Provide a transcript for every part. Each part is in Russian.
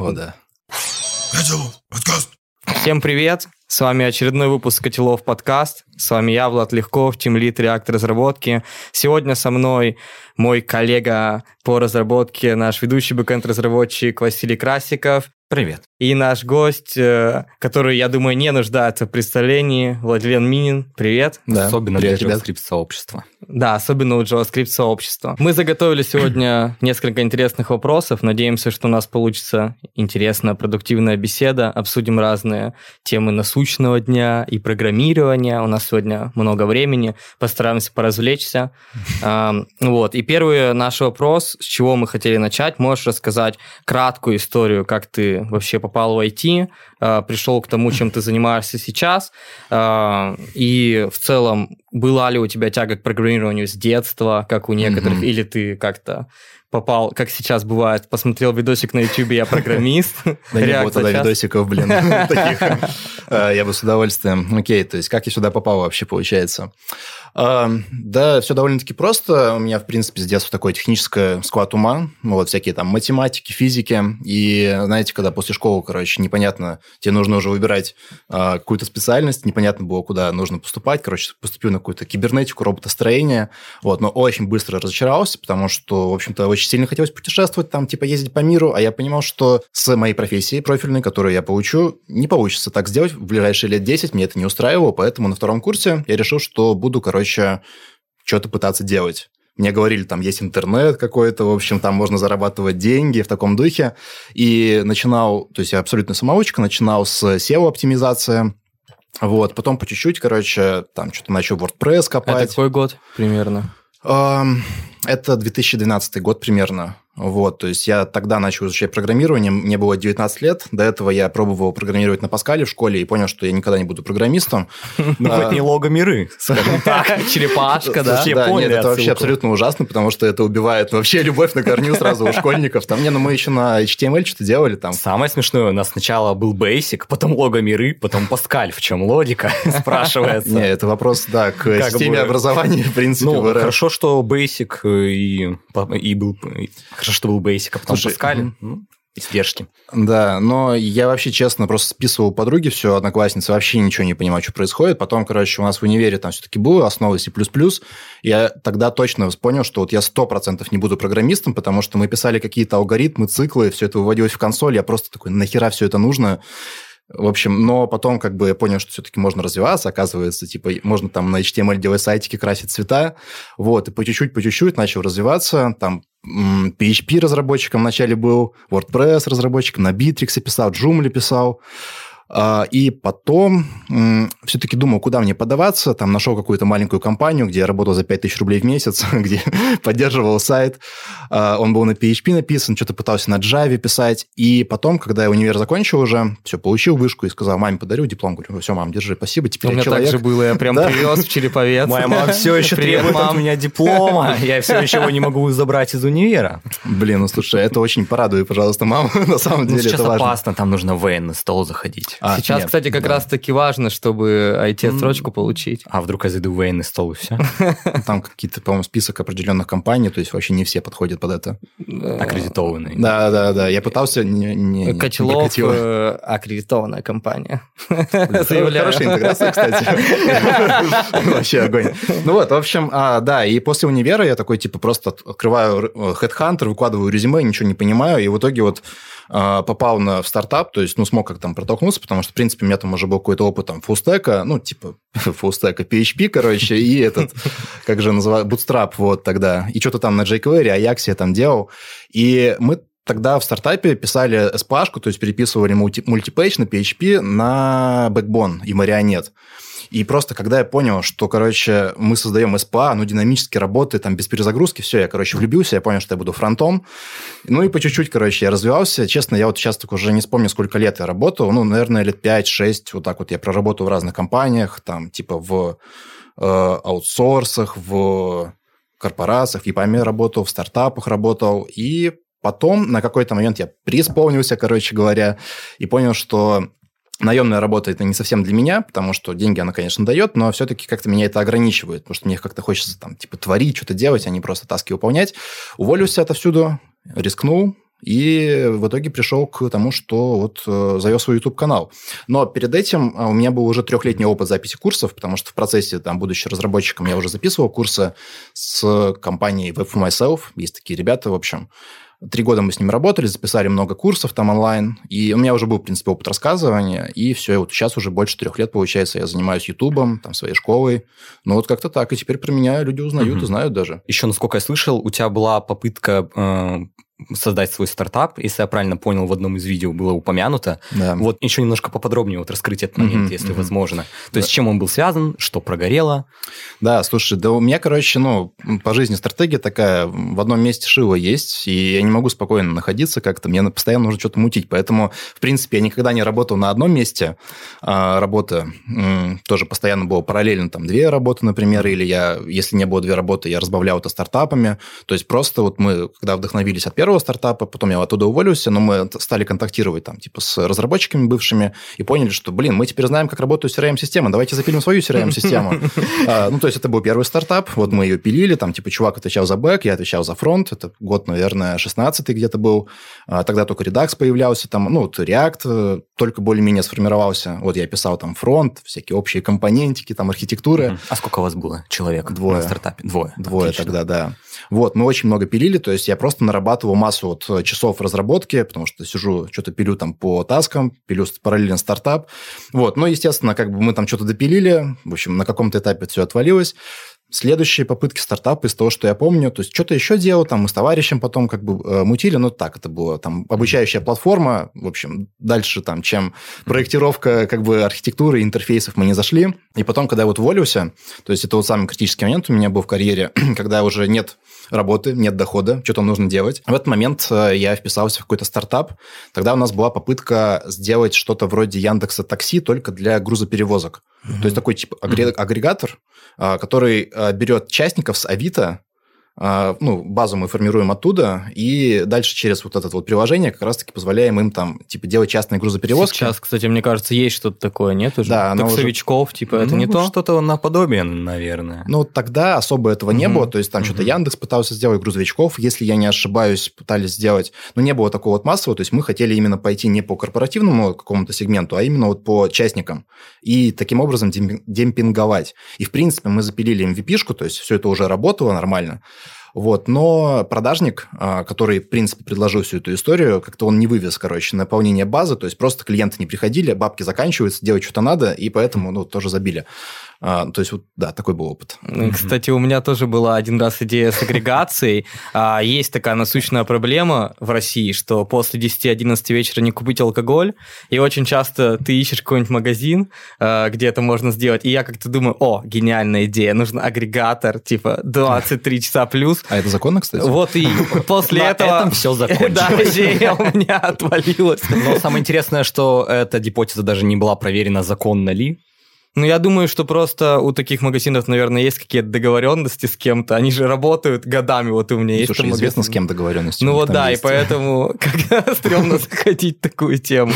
О, да. подкаст. Всем привет! С вами очередной выпуск Котелов подкаст. С вами я, Влад Легков, тимлит реактор разработки. Сегодня со мной мой коллега по разработке, наш ведущий бэкэнд-разработчик Василий Красиков. Привет. И наш гость, э, который, я думаю, не нуждается в представлении, Владлен Минин. Привет. Да. Особенно Привет, для ребят. Да, особенно у JavaScript сообщества. Мы заготовили сегодня несколько интересных вопросов. Надеемся, что у нас получится интересная, продуктивная беседа. Обсудим разные темы насущного дня и программирования. У нас сегодня много времени. Постараемся поразвлечься. Вот. И первый наш вопрос, с чего мы хотели начать. Можешь рассказать краткую историю, как ты вообще попал в IT, пришел к тому, чем ты занимаешься сейчас, а, и в целом была ли у тебя тяга к программированию с детства, как у некоторых, или ты как-то попал, как сейчас бывает, посмотрел видосик на YouTube, я программист. Да не было тогда видосиков, блин, таких. Э, Я бы с удовольствием. Окей, то есть как я сюда попал вообще, получается? Да, все довольно-таки просто. У меня, в принципе, с детства такое техническое склад ума. Ну, Вот всякие там математики, физики. И, знаете, когда после школы, короче, непонятно, тебе нужно уже выбирать а, какую-то специальность, непонятно было, куда нужно поступать. Короче, поступил на какую-то кибернетику, роботостроение. Вот, но очень быстро разочаровался, потому что, в общем-то, очень сильно хотелось путешествовать, там, типа, ездить по миру, а я понимал, что с моей профессией профильной, которую я получу, не получится так сделать в ближайшие лет 10, мне это не устраивало, поэтому на втором курсе я решил, что буду, короче, что-то пытаться делать. Мне говорили, там есть интернет какой-то, в общем, там можно зарабатывать деньги в таком духе. И начинал, то есть я абсолютно самоучка, начинал с SEO-оптимизации, вот, потом по чуть-чуть, короче, там что-то начал WordPress Это копать. какой год примерно? Это 2012 год примерно. Вот, то есть я тогда начал изучать программирование, мне было 19 лет, до этого я пробовал программировать на Паскале в школе и понял, что я никогда не буду программистом. Ну, А. хоть не лого миры, скажем так. Черепашка, да? Все да, поняли нет, это вообще абсолютно ужасно, потому что это убивает вообще любовь на корню сразу у школьников. Там, не, ну мы еще на HTML что-то делали там. Самое смешное, у нас сначала был Basic, потом лого миры, потом Паскаль. В чем логика, спрашивается. Не, это вопрос, да, к системе образования, в принципе, Ну, хорошо, что Basic э, и был... Хорошо, что был Basic, а потом Слушай, Паскаль. мгм. Ну, Издержки. Да, но я вообще, честно, просто списывал подруги все, одноклассницы, вообще ничего не понимаю, что происходит. Потом, короче, у нас в универе там все-таки было основы C++. Я тогда точно понял, что вот я 100% не буду программистом, потому что мы писали какие-то алгоритмы, циклы, все это выводилось в консоль. Я просто такой, нахера все это нужно? В общем, но потом как бы я понял, что все-таки можно развиваться, оказывается, типа, можно там на HTML делать сайтики, красить цвета, вот, и по чуть-чуть, по чуть-чуть начал развиваться, там PHP разработчиком вначале был, WordPress разработчиком, на Bittrex писал, Joomla писал, и потом все-таки думал, куда мне подаваться. Там нашел какую-то маленькую компанию, где я работал за 5000 рублей в месяц, где поддерживал сайт. А, Он был на PHP написан, что-то пытался на Java писать. И потом, когда я универ закончил уже, все, получил вышку и сказал, маме подарю диплом. Говорю, все, мам, держи, спасибо, У теперь меня я так человек. же было, я прям Да. привез в Череповец. Моя мама все еще Привет, требует от мам. меня диплома. Я все еще его не могу забрать из универа. Блин, ну слушай, это очень порадуй, пожалуйста, маму. На самом Ну, деле сейчас это важно. опасно, там нужно в военный стол заходить. А, Сейчас, нет, кстати, как да. раз-таки важно, чтобы IT-отсрочку получить. А вдруг я зайду в военный стол и все? Там какие-то, по-моему, список определенных компаний, то есть вообще не все подходят под это. Аккредитованный. Да, да, да. Я пытался... Не, не, прокатило. э, аккредитованная компания. Хорошая интеграция, кстати. Вообще огонь. Ну вот, в общем, а, да, и после универа я такой, типа, просто от- открываю э, Headhunter, выкладываю резюме, ничего не понимаю, и в итоге вот а, попал на в стартап, то есть, ну, смог как там протолкнуться, потому что, в принципе, у меня там уже был какой-то опыт там фулстека, ну, типа, фулстека, PHP, короче, и этот, как же называют, Bootstrap вот тогда, и что-то там на jQuery, Ajax я там делал, и мы тогда в стартапе писали SPA-шку, то есть переписывали мульти- мультипейдж на PHP на Backbone и Marionette. И просто когда я понял, что, короче, мы создаем SPA, оно динамически работает, там, без перезагрузки, все, я, короче, влюбился, я понял, что я буду фронтом. Ну и по чуть-чуть, короче, я развивался. Честно, я вот сейчас так уже не вспомню, сколько лет я работал. Ну, наверное, лет 5-6, вот так вот я проработал в разных компаниях, там, типа в э, аутсорсах, в корпорациях, в ЕПАМе работал, в стартапах работал. И потом на какой-то момент я преисполнился, короче говоря, и понял, что наемная работа это не совсем для меня, потому что деньги она, конечно, дает, но все-таки как-то меня это ограничивает, потому что мне как-то хочется там, типа, творить, что-то делать, а не просто таски выполнять. Уволился отовсюду, рискнул, и в итоге пришел к тому, что вот э, завел свой YouTube-канал. Но перед этим а, у меня был уже трехлетний опыт записи курсов, потому что в процессе, там, будучи разработчиком, я уже записывал курсы с компанией Web for Myself. Есть такие ребята, в общем. Три года мы с ними работали, записали много курсов там онлайн, и у меня уже был, в принципе, опыт рассказывания, и все, и вот сейчас уже больше трех лет, получается, я занимаюсь Ютубом, там, своей школой, ну вот как-то так, и теперь про меня люди узнают Мгм. и знают даже. Еще, насколько я слышал, у тебя была попытка э, создать свой стартап, если я правильно понял, в одном из видео было упомянуто. Да. Вот еще немножко поподробнее вот раскрыть этот момент, Мгм, если мгм. возможно. То есть с чем он был связан, что прогорело. Да, слушай, да у меня, короче, ну, по жизни стратегия такая, в одном месте шило есть, и я не могу спокойно находиться как-то, мне постоянно нужно что-то мутить, поэтому, в принципе, я никогда не работал на одном месте, а работа тоже постоянно была параллельно, там, две работы, например, или я, если не было две работы, я разбавлял это стартапами, то есть просто вот мы, когда вдохновились от первого стартапа, потом я оттуда уволился, но мы стали контактировать там, типа, с разработчиками бывшими и поняли, что, блин, мы теперь знаем, как работают CRM-системы, давайте запилим свою CRM-систему. А, Ну, то есть это был первый стартап, вот мы ее пилили, там, типа, чувак отвечал за бэк, я отвечал за фронт, это год, наверное, 16 где-то был, А, тогда только Redux появлялся, там, ну, React э, только более-менее сформировался, вот я писал там фронт, всякие общие компонентики, там, архитектуры, А сколько у вас было человек Двое. на стартапе? Двое. Двое Отлично. тогда, да. Вот, мы очень много пилили, то есть я просто нарабатывал массу вот э, часов разработки, потому что сижу, что-то пилю там по таскам, пилю параллельно стартап. Вот, ну, естественно, как бы мы там что-то допилили, в общем, на каком-то этапе все отвалилось. Следующие попытки стартапа из того, что я помню, то есть что-то еще делал, там мы с товарищем потом как бы э, мутили, но так это было, там обучающая платформа, в общем, дальше там, чем проектировка как бы архитектуры, интерфейсов мы не зашли. И потом, когда я вот уволился, то есть это вот самый критический момент у меня был в карьере, когда уже нет работы, нет дохода, что-то нужно делать. В этот момент э, я вписался в какой-то стартап. Тогда у нас была попытка сделать что-то вроде Яндекса Такси только для грузоперевозок. То есть такой типа агре- агрегатор, а, который а, берет частников с Авито, ну, базу мы формируем оттуда, и дальше через вот это вот приложение как раз-таки позволяем им там, типа, делать частные грузоперевозки. Сейчас, кстати, мне кажется, есть что-то такое, нет уже? Да, оно уже- Таксовичков, типа, это Ну, не то? Что-то наподобие, наверное. Ну, тогда особо этого не Мгм. было. То есть там что-то Мгм. Яндекс пытался сделать, грузовичков, если я не ошибаюсь, пытались сделать. Но не было такого вот массового. То есть мы хотели именно пойти не по корпоративному какому-то сегменту, а именно вот по частникам. И таким образом демпи- демпинговать. И, в принципе, мы запилили MVP-шку, то есть все это уже работало нормально. Вот, но продажник, а, который, в принципе, предложил всю эту историю, как-то он не вывез, короче, наполнение базы, то есть просто клиенты не приходили, бабки заканчиваются, делать что-то надо, и поэтому, ну, тоже забили. А, то есть, вот, да, такой был опыт. Кстати, у меня тоже была один раз идея с агрегацией. А, Есть такая насущная проблема в России, что после 10-11 вечера не купить алкоголь, и очень часто ты ищешь какой-нибудь магазин, а, где это можно сделать, и я как-то думаю, о, гениальная идея, нужен агрегатор, типа 23 часа плюс. А это законно, кстати? Вот и после этого... этом всё закончилось. Да, идея у меня отвалилась. Но самое интересное, что эта гипотеза даже не была проверена, законно ли. Ну, я думаю, что просто у таких магазинов, наверное, есть какие-то договоренности с кем-то. Они же работают годами. Вот у меня есть Слушай, там известно, магазин. с кем договоренности. Ну вот да, и есть. поэтому как стрёмно заходить в такую тему.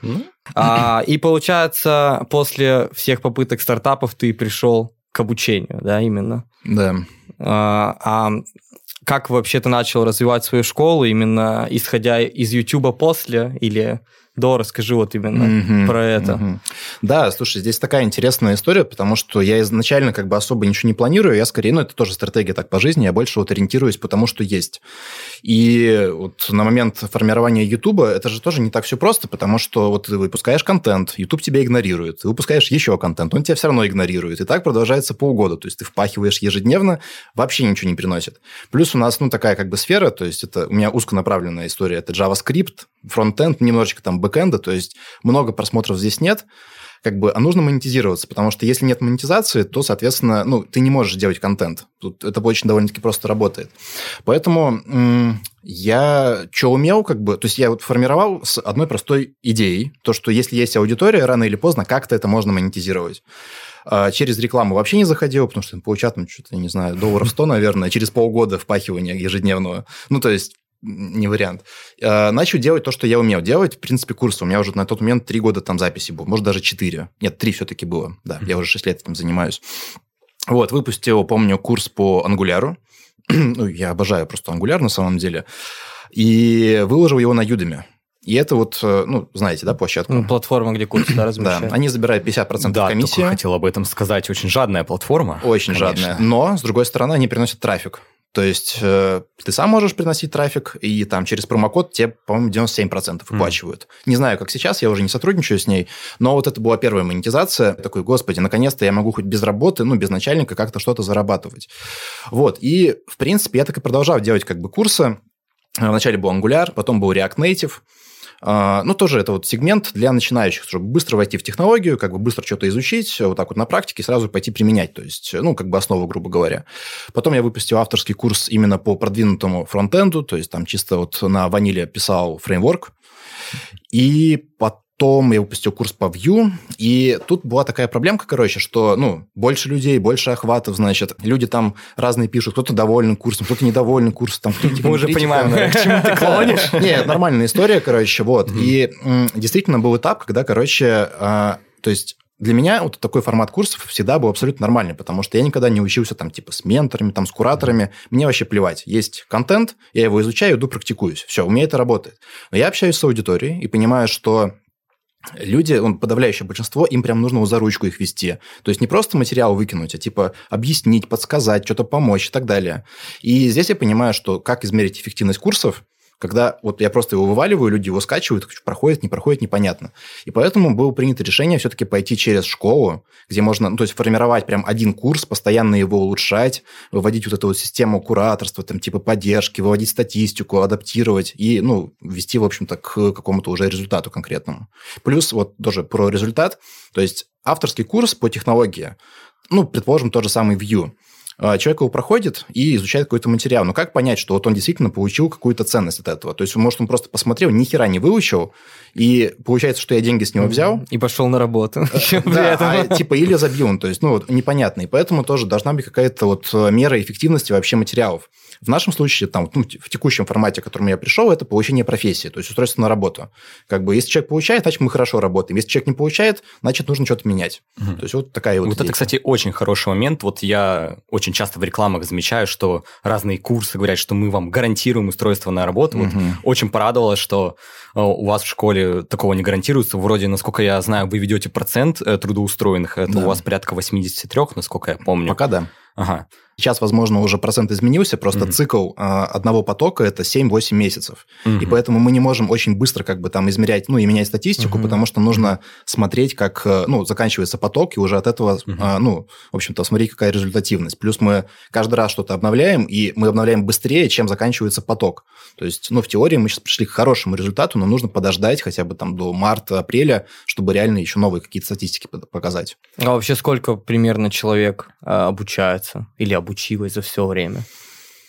Ну, А, И получается, после всех попыток стартапов ты пришел к обучению, да, именно. Да. А а как вообще ты начал развивать свою школу, именно исходя из YouTube после или до? Расскажи вот именно Мгм, про это. мгм. Да, слушай, здесь такая интересная история, потому что я изначально как бы особо ничего не планирую, я скорее, ну, это тоже стратегия так по жизни, я больше вот ориентируюсь по тому, что есть. И вот на момент формирования YouTube это же тоже не так все просто, потому что вот ты выпускаешь контент, YouTube тебя игнорирует, ты выпускаешь еще контент, он тебя все равно игнорирует, и так продолжается полгода, то есть ты впахиваешь ежедневно, вообще ничего не приносит. Плюс у нас, ну, такая как бы сфера, то есть это у меня узконаправленная история, это JavaScript, фронтенд, немножечко там бэкэнда, то есть много просмотров здесь нет, как бы, а нужно монетизироваться, потому что если нет монетизации, то, соответственно, ну, ты не можешь делать контент. Тут это очень довольно-таки просто работает. Поэтому м, я что умел, как бы, то есть я вот формировал с одной простой идеей, то, что если есть аудитория, рано или поздно как-то это можно монетизировать. А Через рекламу вообще не заходил, потому что получат, ну, что-то, не знаю, долларов 100, наверное, через полгода впахивания ежедневного. Ну, то есть не вариант. Э, Начал делать то, что я умел делать. В принципе, курсы. У меня уже на тот момент три года там записи было. Может, даже четыре. Нет, три все-таки было. Да, я уже шесть лет этим занимаюсь. Вот, выпустил, помню, курс по ангуляру. ну, я обожаю просто ангуляр на самом деле. и выложил его на Udemy. И это вот, э, ну, знаете, да, площадку? Ну, платформа, где курсы да, Да, они забирают 50% Да, комиссии. только хотел об этом сказать. Очень жадная платформа. Очень конечно. жадная. Но, с другой стороны, они приносят трафик. То есть э, ты сам можешь приносить трафик, и там через промокод тебе, по-моему, 97% выплачивают. Не знаю, как сейчас, я уже не сотрудничаю с ней, но вот это была первая монетизация. Такой, господи, наконец-то я могу хоть без работы, ну, без начальника как-то что-то зарабатывать. Вот, и, в принципе, я так и продолжал делать как бы курсы. Э, Вначале был Angular, потом был React Native. А, Ну, тоже это вот сегмент для начинающих, чтобы быстро войти в технологию, как бы быстро что-то изучить, вот так вот на практике сразу пойти применять, то есть, ну, как бы основу, грубо говоря. Потом я выпустил авторский курс именно по продвинутому фронтенду, то есть там чисто вот на ваниле писал фреймворк. И потом я выпустил курс по Vue, и тут была такая проблемка, короче, что, ну, больше людей, больше охватов, значит, люди там разные пишут, кто-то доволен курсом, кто-то недоволен курсом, там, критика, Мы уже понимаем, к чему ты клонишь. Нет, нормальная история, короче, вот. И действительно был этап, когда, короче, а, то есть для меня вот такой формат курсов всегда был абсолютно нормальный, потому что я никогда не учился там типа с менторами, там с кураторами. Мне вообще плевать. Есть контент, я его изучаю, иду практикуюсь. Все, у меня это работает. Но я общаюсь с аудиторией и понимаю, что люди, он, подавляющее большинство, им прям нужно за ручку их вести. То есть не просто материал выкинуть, а типа объяснить, подсказать, что-то помочь и так далее. И здесь я понимаю, что как измерить эффективность курсов, когда вот я просто его вываливаю, люди его скачивают, проходит, не проходит, непонятно. И поэтому было принято решение все-таки пойти через школу, где можно, ну, то есть формировать прям один курс, постоянно его улучшать, выводить вот эту вот систему кураторства, там, типа поддержки, выводить статистику, адаптировать и, ну, вести, в общем-то, к какому-то уже результату конкретному. Плюс вот тоже про результат, то есть авторский курс по технологии, ну, предположим, тот же самый Vue, человек его проходит и изучает какой-то материал. Но как понять, что вот он действительно получил какую-то ценность от этого? То есть, может, он просто посмотрел, ни хера не выучил, и получается, что я деньги с него взял, И пошел на работу. При да, а, типа или забил он, то есть, ну, вот, непонятно. И поэтому тоже должна быть какая-то вот э, мера эффективности вообще материалов. В нашем случае, там, ну, в текущем формате, к которому я пришел, это получение профессии, то есть устройство на работу. Как бы, если человек получает, значит, мы хорошо работаем. Если человек не получает, значит, нужно что-то менять. То есть, вот такая вот Вот это, идея. кстати, очень хороший момент. Вот я очень часто в рекламах замечаю, что разные курсы говорят, что мы вам гарантируем устройство на работу. Вот Мгм. очень порадовало, что у вас в школе такого не гарантируется. Вроде, насколько я знаю, вы ведете процент э, трудоустроенных. Это Да. у вас порядка 83, насколько я помню. Пока да. Ага. Сейчас, возможно, уже процент изменился, просто Мгм. цикл а, одного потока – это 7-8 месяцев. И Мгм. поэтому мы не можем очень быстро как бы там измерять, ну, и менять статистику, Мгм. потому что нужно смотреть, как, э, ну, заканчивается поток, и уже от этого, Мгм. а, ну, в общем-то, смотреть, какая результативность. Плюс мы каждый раз что-то обновляем, и мы обновляем быстрее, чем заканчивается поток. То есть, ну, в теории мы сейчас пришли к хорошему результату, но нужно подождать хотя бы там до марта-апреля, чтобы реально еще новые какие-то статистики показать. А вообще сколько примерно человек а, обучается или обучилось за все время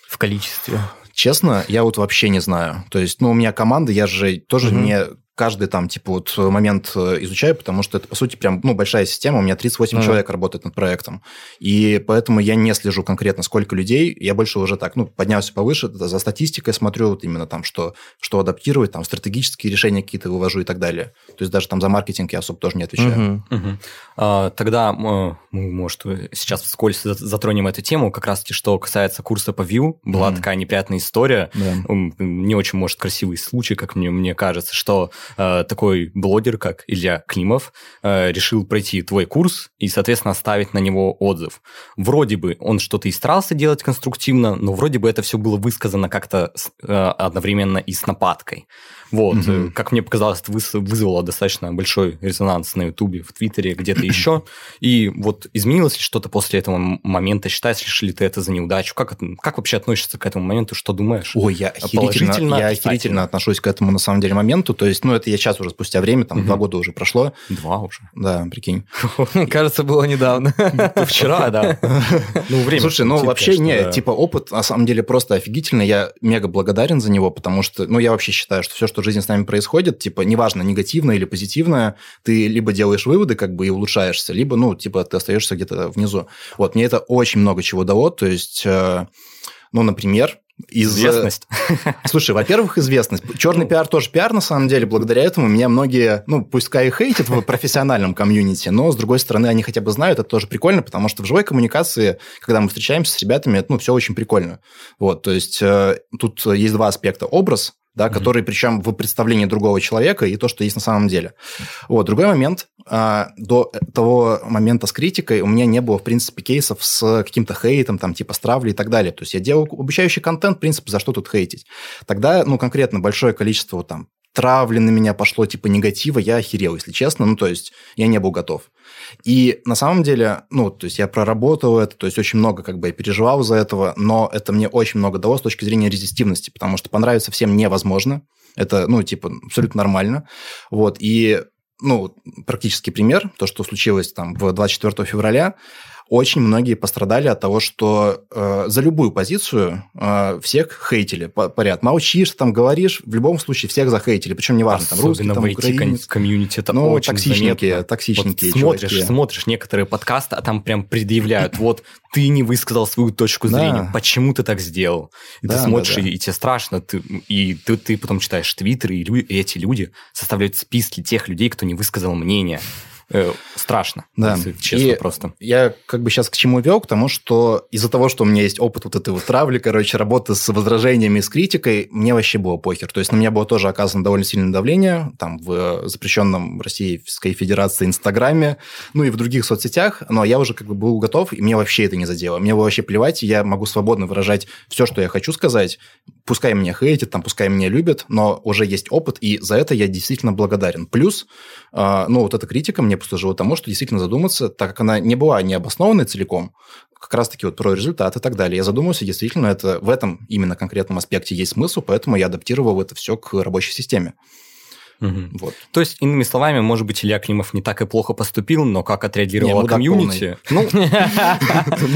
в количестве? Честно, я вот вообще не знаю. То есть, ну, у меня команда, я же тоже Мгм. не каждый там, типа, вот момент э, изучаю, потому что это, по сути, прям, ну, большая система. У меня 38 Ну да. человек работает над проектом. И поэтому я не слежу конкретно, сколько людей. Я больше уже так, ну, поднялся повыше, за статистикой смотрю, вот именно там, что, что адаптировать, там, стратегические решения какие-то вывожу и так далее. То есть, даже там за маркетинг я особо тоже не отвечаю. Мгм. Мгм. А, Тогда мы, мы, может, сейчас вскользь за- затронем эту тему. Как раз-таки, что касается курса по Vue, была Мгм. такая неприятная история. М, Не очень, может, красивый случай, как мне, мне кажется, что э, такой блогер, как Илья Климов, э, решил пройти твой курс и, соответственно, оставить на него отзыв. Вроде бы он что-то и старался делать конструктивно, но вроде бы это все было высказано как-то э, одновременно и с нападкой. Вот, э, как мне показалось, это вызвало достаточно большой резонанс на Ютубе, в Твиттере, где-то еще. И вот изменилось ли что-то после этого момента? Считаешь ли ты это за неудачу? Как, это- как вообще относишься к этому моменту? Что думаешь? Ой, я охерительно, Положительно, я охерительно отношусь к этому, на самом деле, моменту. То есть, ну, это я сейчас уже спустя время, там, Мгм. два года уже прошло. Два уже. Да, прикинь. Кажется, было недавно. Вчера, да. Ну, время. Слушай, ну летит, вообще не, типа опыт на самом деле просто офигительный. Я мега благодарен за него, потому что, ну, я вообще считаю, что все, что в жизни с нами происходит, типа, неважно, негативное или позитивное, ты либо делаешь выводы, как бы, и улучшаешься, либо, ну, типа, ты остаешься где-то внизу. Вот, мне это очень много чего дало, то есть, э, ну, например, Из... Известность. Слушай, во-первых, известность. Черный пиар тоже пиар, на самом деле. Благодаря этому меня многие, ну, пускай и хейтят в профессиональном комьюнити, но, с другой стороны, они хотя бы знают, это тоже прикольно, потому что в живой коммуникации, когда мы встречаемся с ребятами, ну, все очень прикольно. Вот, то есть э, тут есть два аспекта. Образ, да, mm-hmm. который причем в представлении другого человека и то, что есть на самом деле. Вот. Другой момент, а, до того момента с критикой у меня не было, в принципе, кейсов с каким-то хейтом, там, типа стравли и так далее. То есть я делал обучающий контент, в принципе, за что тут хейтить. Тогда, ну, конкретно большое количество там травли на меня пошло, типа негатива, я охерел, если честно. Ну, то есть я не был готов. И на самом деле, ну, то есть я проработал это, то есть очень много как бы я переживал за этого, но это мне очень много дало с точки зрения резистивности, потому что понравиться всем невозможно. Это, ну, типа, абсолютно нормально. Вот, и ну, практический пример, то, что случилось там в 24 февраля, очень многие пострадали от того, что э, за любую позицию э, всех хейтили поряд. Молчишь, там говоришь, в любом случае всех захейтили, причем неважно, там русский, там украинец. комьюнити это ну, очень токсичненькие, заметно. токсичненькие вот смотришь, чуваки. смотришь некоторые подкасты, а там прям предъявляют, вот ты не высказал свою точку Да. зрения, почему ты так сделал? И Да, ты да, смотришь, да. И, и тебе страшно, ты, и ты, ты потом читаешь твиттеры, и, лю- и эти люди составляют списки тех людей, кто не высказал мнение. Э, страшно, Да. если честно И просто. Я как бы сейчас к чему вел? К тому, что из-за того, что у меня есть опыт вот этой вот травли, короче, работы с возражениями, с критикой, мне вообще было похер. То есть на меня было тоже оказано довольно сильное давление, там, в запрещенном Российской Федерации Инстаграме, ну и в других соцсетях, но я уже как бы был готов, и мне вообще это не задело. Мне было вообще плевать, и я могу свободно выражать все, что я хочу сказать. Пускай меня хейтят, там, пускай меня любят, но уже есть опыт, и за это я действительно благодарен. Плюс, а, ну, вот эта критика мне послужила тому, что действительно задуматься, так как она не была необоснованной целиком, как раз-таки вот про результат и так далее. Я задумался, действительно, это в этом именно конкретном аспекте есть смысл, поэтому я адаптировал это все к рабочей системе. Мгм. Вот. То есть, иными словами, может быть, Илья Климов не так и плохо поступил, но как отреагировала мудак комьюнити... Ну,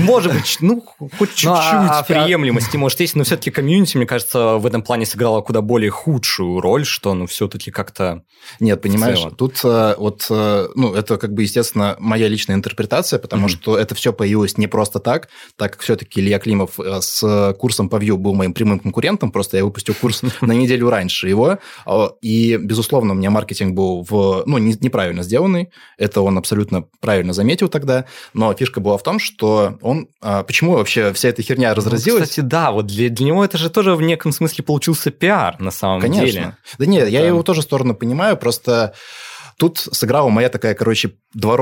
может быть, ну, хоть чуть-чуть Ну, а- а- приемлемости, может, есть, но все-таки комьюнити, мне кажется, в этом плане сыграла куда более худшую роль, что, ну, все-таки как-то... Нет, понимаешь, тут э, вот, э, ну, это как бы, естественно, моя личная интерпретация, потому что это все появилось не просто так, так как все-таки Илья Климов э, с курсом по Vue был моим прямым конкурентом, просто я выпустил курс на неделю раньше его, и, безусловно, у меня маркетинг был в, ну, не- неправильно сделанный, это он абсолютно правильно заметил тогда, но фишка была в том, что он... а, Почему вообще вся эта херня Ну, разразилась? кстати, да, вот для, для него это же тоже в неком смысле получился пиар, на самом Конечно. деле. Да нет, я его тоже сторону понимаю, просто тут сыграла моя такая, короче,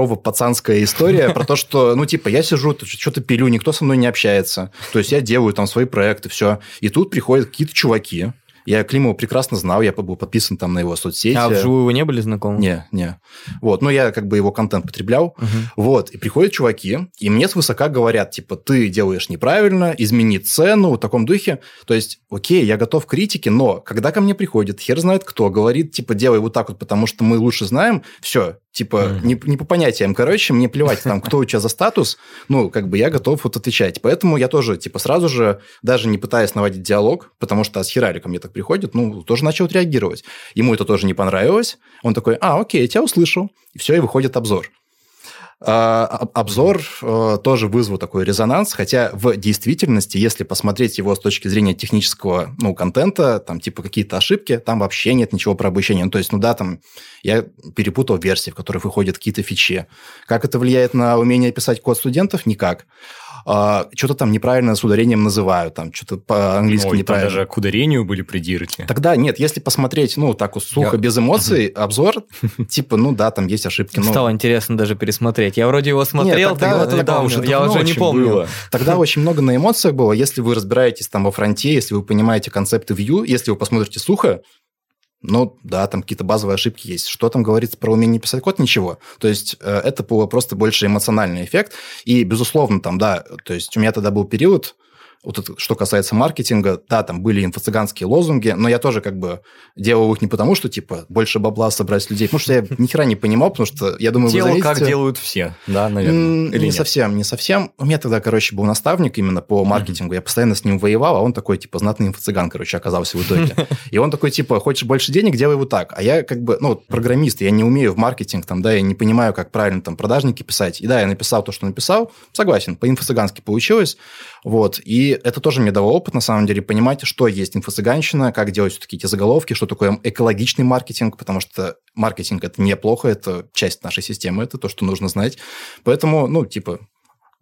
дворово-пацанская история про то, что, ну, типа, я сижу, что-то пилю, никто со мной не общается. То есть я делаю там свои проекты, все. И тут приходят какие-то чуваки. Я Климова прекрасно знал, я был подписан там на его соцсети. А вживую вы не были знакомы? Не, не. Вот, ну я как бы его контент потреблял. Мгм. Вот, и приходят чуваки, и мне свысока говорят, типа, ты делаешь неправильно, измени цену, в таком духе. То есть, окей, я готов к критике, но когда ко мне приходит, хер знает кто, говорит, типа, делай вот так вот, потому что мы лучше знаем, все, типа, Мгм. не, не по понятиям, короче, мне плевать, там, кто у тебя за статус, ну, как бы я готов вот отвечать. Поэтому я тоже, типа, сразу же, даже не пытаясь наводить диалог, потому что Асхирали ко мне так приходит, ну, тоже начал реагировать. Ему это тоже не понравилось. Он такой, а, окей, я тебя услышал. И все, и выходит обзор. А, об- Обзор э, тоже вызвал такой резонанс, хотя в действительности, если посмотреть его с точки зрения технического ну, контента, там типа какие-то ошибки, там вообще нет ничего про обучение. Ну, то есть, ну да, там я перепутал версии, в которых выходят какие-то фичи. Как это влияет на умение писать код студентов? Никак. А, что-то там неправильно с ударением называют, там что-то по-английски Ой, там неправильно. даже к ударению были придирки. Тогда нет, если посмотреть, ну, так вот сухо, Я- без эмоций, обзор, типа, ну да, там есть ошибки. но- Стало интересно даже пересмотреть. Я вроде его смотрел, тогда- тогда, тогда давно, уже я уже не помню. было. Тогда очень много на эмоциях было. Если вы разбираетесь там во фронте, если вы понимаете концепты Vue, если вы посмотрите сухо, ну, да, там какие-то базовые ошибки есть. Что там говорится про умение писать код? Ничего. То есть, э, это было просто больше эмоциональный эффект. И, безусловно, там, да, то есть, у меня тогда был период, вот это, что касается маркетинга, да, там были инфо-цыганские лозунги, но я тоже как бы делал их не потому, что, типа, больше бабла собрать людей, потому что я ни хера не понимал, потому что, я думаю, вы Делал, как заметите- делают все, да, наверное. Или не нет? совсем, не совсем. У меня тогда, короче, был наставник именно по маркетингу. Я постоянно с ним воевал, а он такой, типа, знатный инфо-цыган, короче, оказался в итоге. И он такой, типа, хочешь больше денег, делай вот так. А я как бы, ну, программист, я не умею в маркетинг, там, да, я не понимаю, как правильно там продажники писать. И да, я написал то, что написал, согласен, по-инфо-цыгански получилось. Вот. И это тоже мне дало опыт, на самом деле, понимать, что есть инфо-цыганщина, как делать все-таки эти заголовки, что такое экологичный маркетинг, потому что маркетинг – это неплохо, это часть нашей системы, это то, что нужно знать. Поэтому, ну, типа,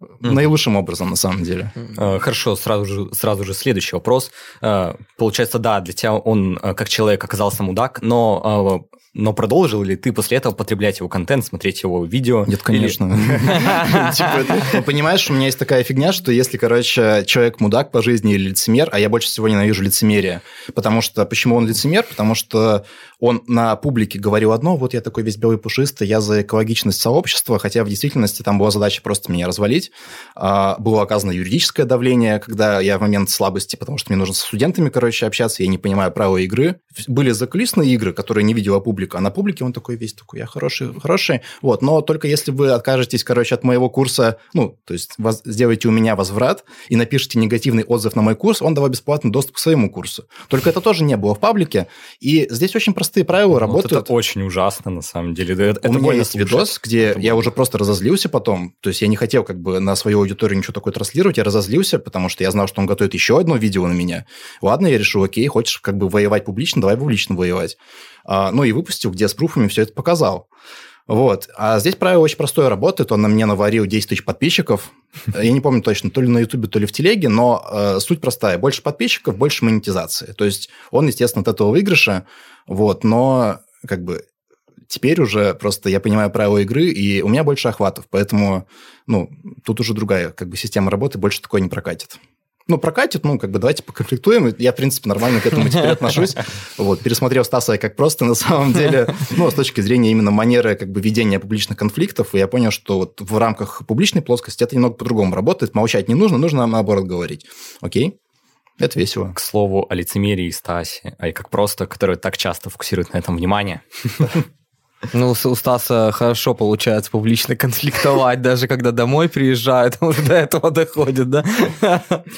Mm-hmm. Наилучшим образом, на самом деле. Mm-hmm. Хорошо, сразу же, сразу же следующий вопрос. Э, получается, да, для тебя он э, как человек оказался мудак, но но продолжил ли ты после этого потреблять его контент, смотреть его видео? Нет, конечно. Типа, ну, понимаешь, у меня есть такая фигня, что если, короче, человек мудак по жизни или лицемер, а я больше всего ненавижу лицемерие, потому что... Почему он лицемер? Потому что он на публике говорил одно, вот я такой весь белый пушистый, я за экологичность сообщества, хотя в действительности там была задача просто меня развалить. А, было оказано юридическое давление, когда я в момент слабости, потому что мне нужно с студентами, короче, общаться, я не понимаю правила игры. Были закулисные игры, которые не видела публика, а на публике он такой весь такой, я хороший, хороший. Вот, но только если вы откажетесь, короче, от моего курса, ну, то есть воз, сделаете у меня возврат и напишите негативный отзыв на мой курс, он давал бесплатный доступ к своему курсу. Только это тоже не было в паблике, и здесь очень простые правила вот работают. Это очень ужасно, на самом деле. Это, У меня есть слушать. видос, где это я уже просто разозлился потом. То есть я не хотел как бы на свою аудиторию ничего такое транслировать. Я разозлился, потому что я знал, что он готовит еще одно видео на меня. Ладно, я решил, окей, хочешь как бы воевать публично, давай публично воевать. А, ну и выпустил, где с пруфами все это показал. Вот. А здесь правило очень простое работает. Он на мне наварил 10 тысяч подписчиков. Я не помню точно, то ли на Ютубе, то ли в Телеге, но э, суть простая. Больше подписчиков, больше монетизации. То есть он, естественно, от этого выигрыша. Вот. Но как бы теперь уже просто я понимаю правила игры, и у меня больше охватов. Поэтому, ну, тут уже другая как бы система работы, больше такое не прокатит ну, прокатит, ну, как бы давайте поконфликтуем. Я, в принципе, нормально к этому теперь отношусь. Вот, пересмотрел Стаса как просто, на самом деле, ну, с точки зрения именно манеры как бы ведения публичных конфликтов, и я понял, что вот в рамках публичной плоскости это немного по-другому работает. Молчать не нужно, нужно наоборот говорить. Окей? Это весело. К слову о лицемерии Стасе, а и как просто, который так часто фокусирует на этом внимание. Ну, у Стаса хорошо получается публично конфликтовать, даже когда домой приезжают, он до этого доходит, да?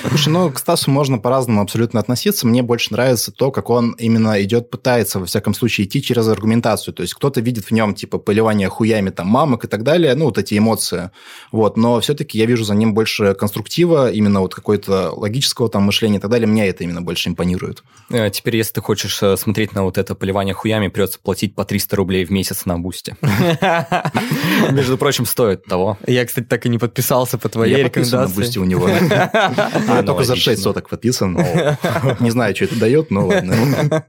Слушай, ну, к Стасу можно по-разному абсолютно относиться. Мне больше нравится то, как он именно идет, пытается, во всяком случае, идти через аргументацию. То есть кто-то видит в нем, типа, поливание хуями там мамок и так далее, ну, вот эти эмоции. Вот, но все-таки я вижу за ним больше конструктива, именно вот какой-то логического там мышления и так далее. Мне это именно больше импонирует. Э, теперь, если ты хочешь э, смотреть на вот это поливание хуями, придется платить по 300 рублей в месяц месяц на бусте. Между прочим, стоит того. Я, кстати, так и не подписался по твоей Я рекомендации. на бусте у него. Я только за 6 соток подписан. Не знаю, что это дает, но ладно.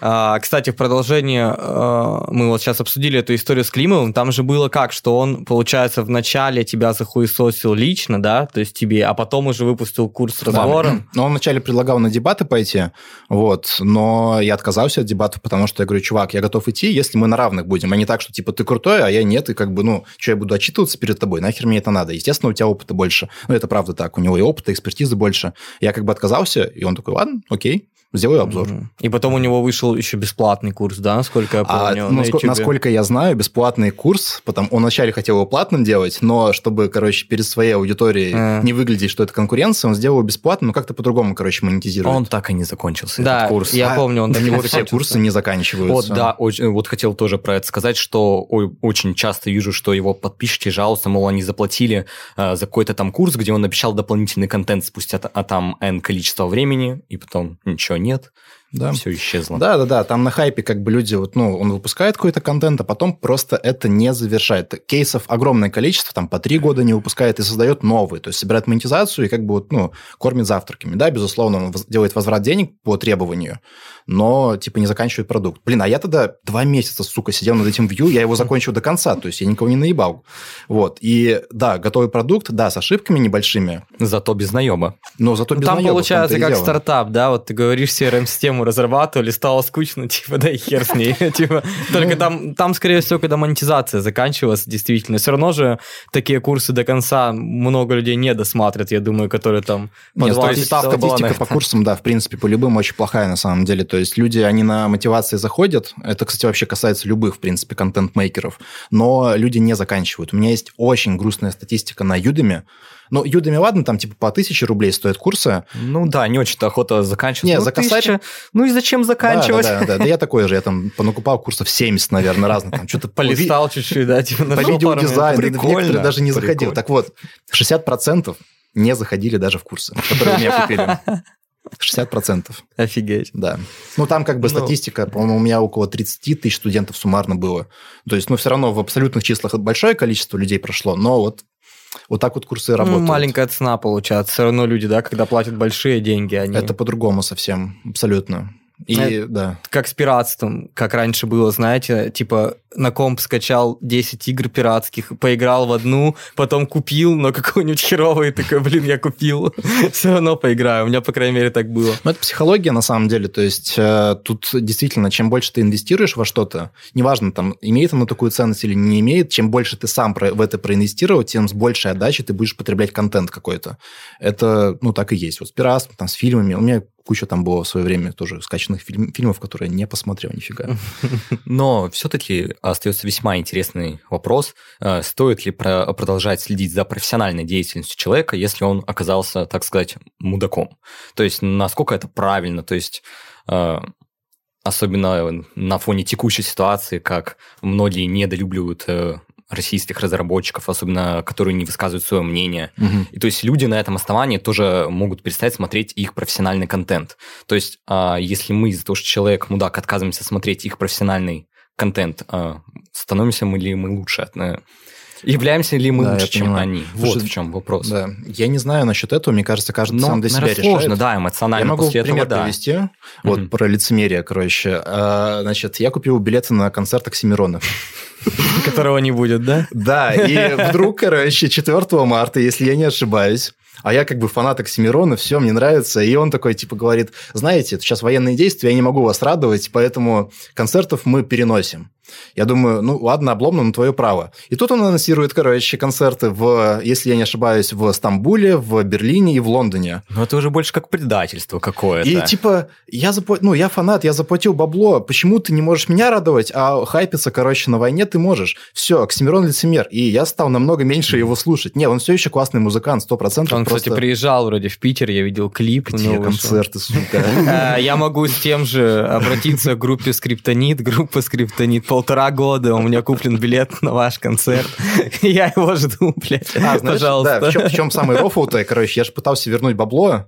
А, кстати, в продолжение а, мы вот сейчас обсудили эту историю с Климовым. Там же было как, что он, получается, вначале тебя захуесосил лично, да, то есть тебе, а потом уже выпустил курс с разговором. Ну, он вначале предлагал на дебаты пойти, вот, но я отказался от дебатов, потому что я говорю, чувак, я готов идти, если мы на равных будем, а не так, что типа ты крутой, а я нет, и как бы, ну, что я буду отчитываться перед тобой, нахер мне это надо. Естественно, у тебя опыта больше. Ну, это правда так, у него и опыта, экспертизы больше. Я как бы отказался, и он такой, ладно, окей, сделаю обзор. И потом у него вышел еще бесплатный курс, да, насколько я а, помню? А, ну, на насколько я знаю, бесплатный курс, потом он вначале хотел его платным делать, но чтобы, короче, перед своей аудиторией а. не выглядеть, что это конкуренция, он сделал его бесплатным, но как-то по-другому, короче, монетизирует. Он так и не закончился, да, этот курс. я а, помню, он у него все курсы не заканчиваются. Вот, да, вот хотел тоже про это сказать, что очень часто вижу, что его подписчики жалуются, мол, они заплатили э, за какой-то там курс, где он обещал дополнительный контент спустя а там N количество времени, и потом ничего нет да. все исчезло. Да, да, да. Там на хайпе как бы люди, вот, ну, он выпускает какой-то контент, а потом просто это не завершает. Кейсов огромное количество, там по три года не выпускает и создает новые. То есть собирает монетизацию и как бы вот, ну, кормит завтраками. Да, безусловно, он делает возврат денег по требованию, но типа не заканчивает продукт. Блин, а я тогда два месяца, сука, сидел над этим вью, я его закончил до конца, то есть я никого не наебал. Вот. И да, готовый продукт, да, с ошибками небольшими. Зато без наеба. Но зато без Там наеба, получается как стартап, да, вот ты говоришь CRM-систему тему разрабатывали, стало скучно, типа, да и хер с ней. Типа, только там, там, скорее всего, когда монетизация заканчивалась, действительно, все равно же такие курсы до конца много людей не досматривают, я думаю, которые там... Нет, статистика по курсам, да, в принципе, по любым очень плохая на самом деле. То есть люди, они на мотивации заходят, это, кстати, вообще касается любых, в принципе, контент-мейкеров, но люди не заканчивают. У меня есть очень грустная статистика на Udemy, ну, Udemy, ладно, там типа по тысяче рублей стоят курсы. Ну да, не очень-то охота заканчивать. Нет, ну, за косарь... Ну и зачем заканчивать? Да, да, да, да, да, я такой же, я там понакупал курсов 70, наверное, разных. Там что-то Полистал чуть-чуть, да, типа По видеодизайну, прикольно, даже не заходил. Так вот, 60% не заходили даже в курсы, которые меня купили. 60%, Офигеть. да. Ну, там как бы Ну. статистика, по-моему, у меня около 30 тысяч студентов суммарно было. То есть, ну, все равно в абсолютных числах большое количество людей прошло, но вот, вот так вот курсы Ну, работают. маленькая цена получается. Все равно люди, да, когда платят большие деньги, они... Это по-другому совсем, абсолютно. И, Э, да. как с пиратством, как раньше было, знаете, типа на комп скачал 10 игр пиратских, поиграл в одну, потом купил, но какой-нибудь херовый, такой, блин, я купил, все равно поиграю. У меня, по крайней мере, так было. Ну, это психология на самом деле. То есть э, тут действительно, чем больше ты инвестируешь во что-то, неважно, там, имеет оно такую ценность или не имеет, чем больше ты сам про- в это проинвестировал, тем с большей отдачей ты будешь потреблять контент какой-то. Это, ну, так и есть. Вот с пиратством, там, с фильмами. У меня куча там было в свое время тоже скачанных фильм- фильмов, которые не посмотрел нифига. Но все-таки остается весьма интересный вопрос, э, стоит ли про- продолжать следить за профессиональной деятельностью человека, если он оказался, так сказать, мудаком. То есть насколько это правильно, то есть э, особенно на фоне текущей ситуации, как многие недолюбливают э, российских разработчиков, особенно которые не высказывают свое мнение. Мгм. И то есть люди на этом основании тоже могут перестать смотреть их профессиональный контент. То есть а, если мы из-за того, что человек мудак, отказываемся смотреть их профессиональный контент, а, становимся мы ли мы лучше? Являемся ли мы Да, лучше, чем понимаю. они? Вот Слушай, в чем вопрос. Да. Я не знаю насчет этого, мне кажется, каждый Но, сам для себя сложно, решает. да, эмоционально Я могу после пример этого, да. привести. Вот Мгм. про лицемерие, короче. А, Значит, я купил билеты на концерт Оксимирона. Которого не будет, да? Да, и вдруг, короче, 4 марта, если я не ошибаюсь, а я как бы фанат Оксимирона, все, мне нравится, и он такой, типа, говорит, знаете, это сейчас военные действия, я не могу вас радовать, поэтому концертов мы переносим. Я думаю, ну ладно, обломно, но твое право. И тут он анонсирует, короче, концерты в, если я не ошибаюсь, в Стамбуле, в Берлине и в Лондоне. Но это уже больше как предательство какое-то. И типа, я запла... ну, я фанат, я заплатил бабло, почему ты не можешь меня радовать, а хайпиться, короче, на войне ты можешь. Все, Оксимирон лицемер. И я стал намного меньше его слушать. Не, он все еще классный музыкант, сто процентов. Он, кстати, приезжал вроде в Питер, я видел клип. Где концерты, сука. Э, Я могу с тем же обратиться к группе Скриптонит. Группа Скриптонит полтора года, у меня куплен билет на ваш концерт. Я его жду, блядь. А, знаешь, Пожалуйста. да, в чем, в чем самый рофл-то, короче, я же пытался вернуть бабло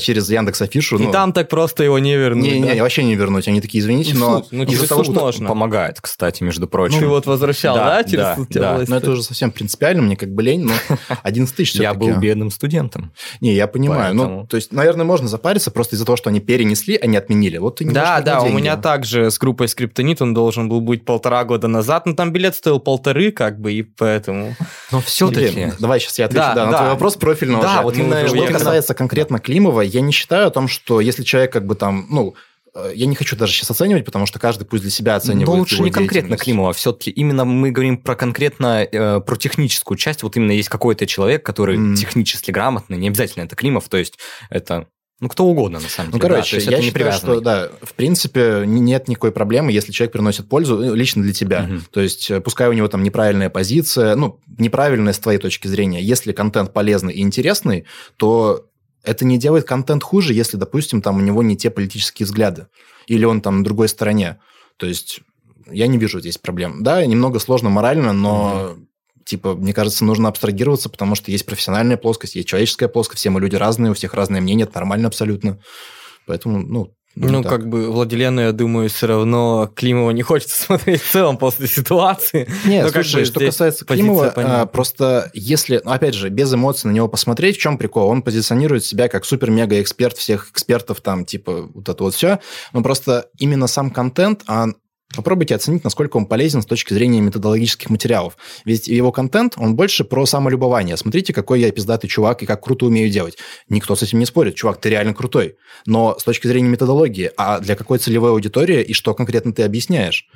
через Яндекс Афишу. И там так просто его не вернуть. Не, да? не, вообще не вернуть. Они такие, извините, Ну, но ну, из-за через того, что... можно. Помогает, кстати, между прочим. Ты вот возвращал, Да, да, через да, да. тяжелость? Ну, это уже совсем принципиально, мне как бы лень, но 11 тысяч Я был бедным студентом. Не, я понимаю. Ну, то есть, наверное, можно запариться просто из-за того, что они перенесли, а не отменили. Вот ты не Да, да, у меня также с группой Скриптонит он должен был быть полтора года назад, но там билет стоил полторы, как бы, и поэтому... Но все-таки... давай сейчас я отвечу Да, да, на твой вопрос профильного. Да, вот Ну, именно что касается конкретно Климова, я не считаю о том, что если человек как бы там, ну, э, я не хочу даже сейчас оценивать, потому что каждый пусть для себя оценивает Но лучше не конкретно. Климова, все-таки именно мы говорим про конкретно э, про техническую часть. Вот именно есть какой-то человек, который Мгм. технически грамотный, не обязательно это Климов, то есть это ну кто угодно на самом Ну, деле. да, короче, есть я это не считаю, что, да, в принципе, нет никакой проблемы, если человек приносит пользу ну, лично для тебя. Мгм. То есть, э, пускай у него там неправильная позиция, ну, неправильная с твоей точки зрения. Если контент полезный и интересный, то это не делает контент хуже, если, допустим, там у него не те политические взгляды. Или он там на другой стороне. То есть, я не вижу здесь проблем. Да, немного сложно морально, но... Типа, мне кажется, нужно абстрагироваться, потому что есть профессиональная плоскость, есть человеческая плоскость, все мы люди разные, у всех разное мнение, это нормально абсолютно. Поэтому, ну, Ну, так. как бы Владилену, я думаю, все равно Климова не хочется смотреть в целом после ситуации. Нет, как слушай, что касается Климова, а, просто если, ну, опять же, без эмоций на него посмотреть, в чем прикол? Он позиционирует себя как супер-мега-эксперт всех экспертов, там, типа, вот это вот все. Но просто именно сам контент, а Попробуйте оценить, насколько он полезен с точки зрения методологических материалов. Ведь его контент, он больше про самолюбование. Смотрите, какой я пиздатый чувак и как круто умею делать. Никто с этим не спорит. Чувак, ты реально крутой. Но с точки зрения методологии, а для какой целевой аудитории и что конкретно ты объясняешь?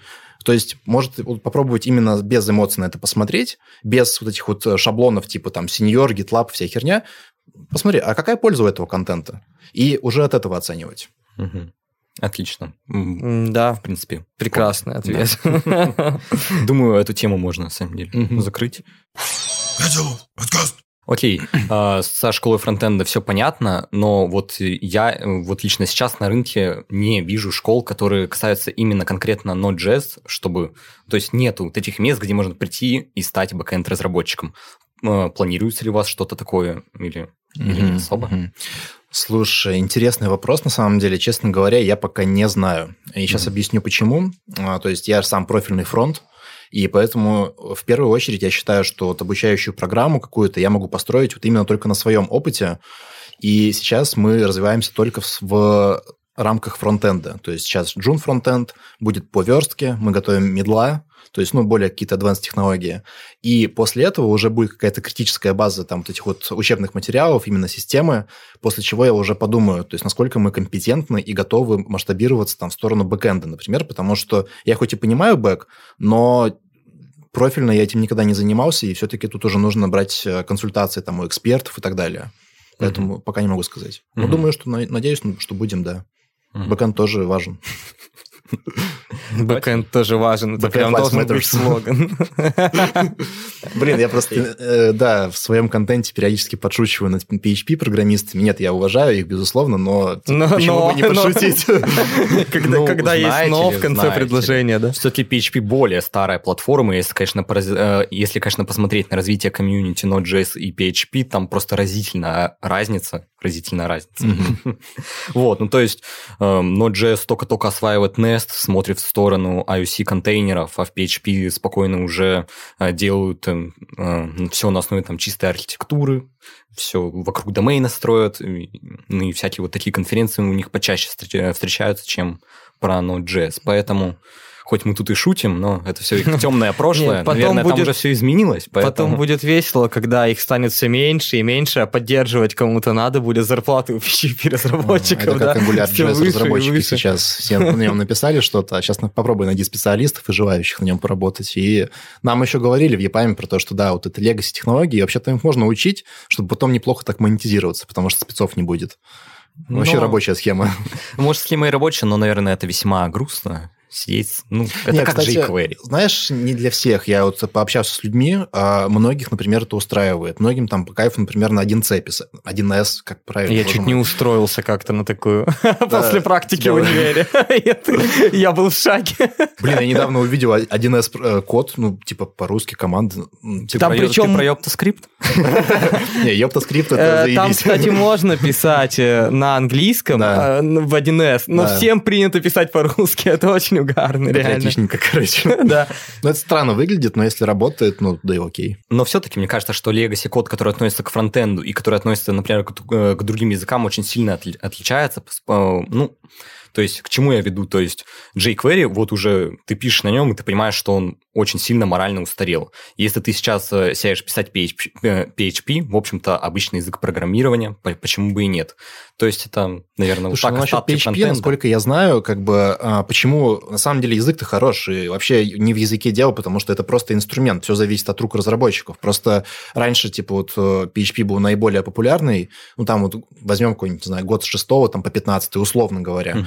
То есть, может попробовать именно без эмоций на это посмотреть, без вот этих вот э, шаблонов типа там сеньор, гитлаб, вся херня. Посмотри, а какая польза у этого контента? И уже от этого оценивать. Мгм. Отлично. Да, В принципе, прекрасный ответ. думаю, эту тему можно, на самом деле, Мгм. закрыть. Окей, а, со школой фронтенда все понятно, но вот я вот лично сейчас на рынке не вижу школ, которые касаются именно конкретно Node.js, чтобы... То есть нету вот этих мест, где можно прийти и стать бэкэнд-разработчиком. Э, Планируется ли у вас что-то такое? Или Или не особо? Слушай, интересный вопрос, на самом деле. Честно говоря, я пока не знаю. И сейчас объясню, почему. А, То есть я сам профильный фронт, и поэтому в первую очередь я считаю, что вот обучающую программу какую-то я могу построить вот именно только на своем опыте. И сейчас мы развиваемся только в, в рамках фронтенда. То есть сейчас Джун фронтенд будет по верстке, мы готовим медла, то есть, ну, более какие-то advanced технологии. И после этого уже будет какая-то критическая база там вот этих вот учебных материалов, именно системы, после чего я уже подумаю, то есть, насколько мы компетентны и готовы масштабироваться там в сторону бэкэнда, например, потому что я хоть и понимаю бэк, но профильно я этим никогда не занимался, и все-таки тут уже нужно брать э, консультации там у экспертов и так далее. Поэтому пока не могу сказать. Но Мгм. думаю, что на- надеюсь, ну, что будем, да. Мгм. Бэкэнд тоже важен. Бэкэнд тоже важен. Это прям должен быть слоган. Блин, я просто, э, да, в своем контенте периодически подшучиваю над PHP-программистами. Нет, я уважаю их, безусловно, но типа, почему бы не пошутить? Когда Ну, когда есть но в конце предложения, да? Все-таки PHP более старая платформа, если, конечно, э, если, конечно, посмотреть на развитие комьюнити Node.js и PHP, там просто разительная разница, разительная разница. Вот, ну то есть эм, Node.js только-только осваивает Nest, смотрит в сторону IOC-контейнеров, а в PHP спокойно уже э, делают все на основе там чистой архитектуры, все вокруг домена строят, и, ну и всякие вот такие конференции у них почаще встреч- встречаются, чем про Node.js. Поэтому хоть мы тут и шутим, но это все их темное прошлое. Нет, потом Наверное, там будет- уже все изменилось. Потом Поэтому... будет весело, когда их станет все меньше и меньше, а поддерживать кому-то надо будет зарплаты у PHP-разработчиков. Это как да, Angular всё JS выше и разработчики выше. сейчас все на нем написали что-то, а сейчас попробуй найди специалистов и желающих на нем поработать. И нам еще говорили в EPAM про то, что да, вот это legacy технологии, и вообще-то их можно учить, чтобы потом неплохо так монетизироваться, потому что спецов не будет. Вообще Но- рабочая схема. Может, схема и рабочая, но, наверное, это весьма грустно. Сидеть, ну, это Не, как кстати, jQuery. Знаешь, не для всех. Я вот пообщался с людьми, а многих, например, это устраивает. Многим там по кайфу, например, на 1C писать. 1С, как правильно. Я чуть мой. не устроился как-то на такую после практики в универе. Я- был в шаге. Блин, я недавно увидел 1С э, код, ну, типа по-русски команды. Типа, Там причем- про Yoptoскрипт? не, ёптаскрипт, это Э, Там, кстати, можно писать э, на английском в 1С, но всем принято писать по-русски. Это очень угарно, реально. Патриотичненько, короче. Да. Ну, это странно выглядит, но если работает, ну, да и окей. Но все-таки мне кажется, что legacy код, который относится к фронтенду и который относится, например, к, э, к другим языкам, очень сильно отли- отличается. Э, Ну, то есть, к чему я веду? То есть, jQuery, вот уже ты пишешь на нем, и ты понимаешь, что он очень сильно морально устарел. Если ты сейчас э, сядешь писать PHP, э, PHP, в общем-то, обычный язык программирования, по- почему бы и нет? То есть, это, наверное, Слушай, вот ну, так насчет остатки PHP, фронтенда. насколько я знаю, как бы, а, почему, на самом деле, язык-то хороший, вообще не в языке дело, потому что это просто инструмент, все зависит от рук разработчиков. Просто раньше, типа, вот э, PHP был наиболее популярный, ну, там вот возьмем какой-нибудь, не знаю, год с 6 там, по 15 условно говоря, Мгм.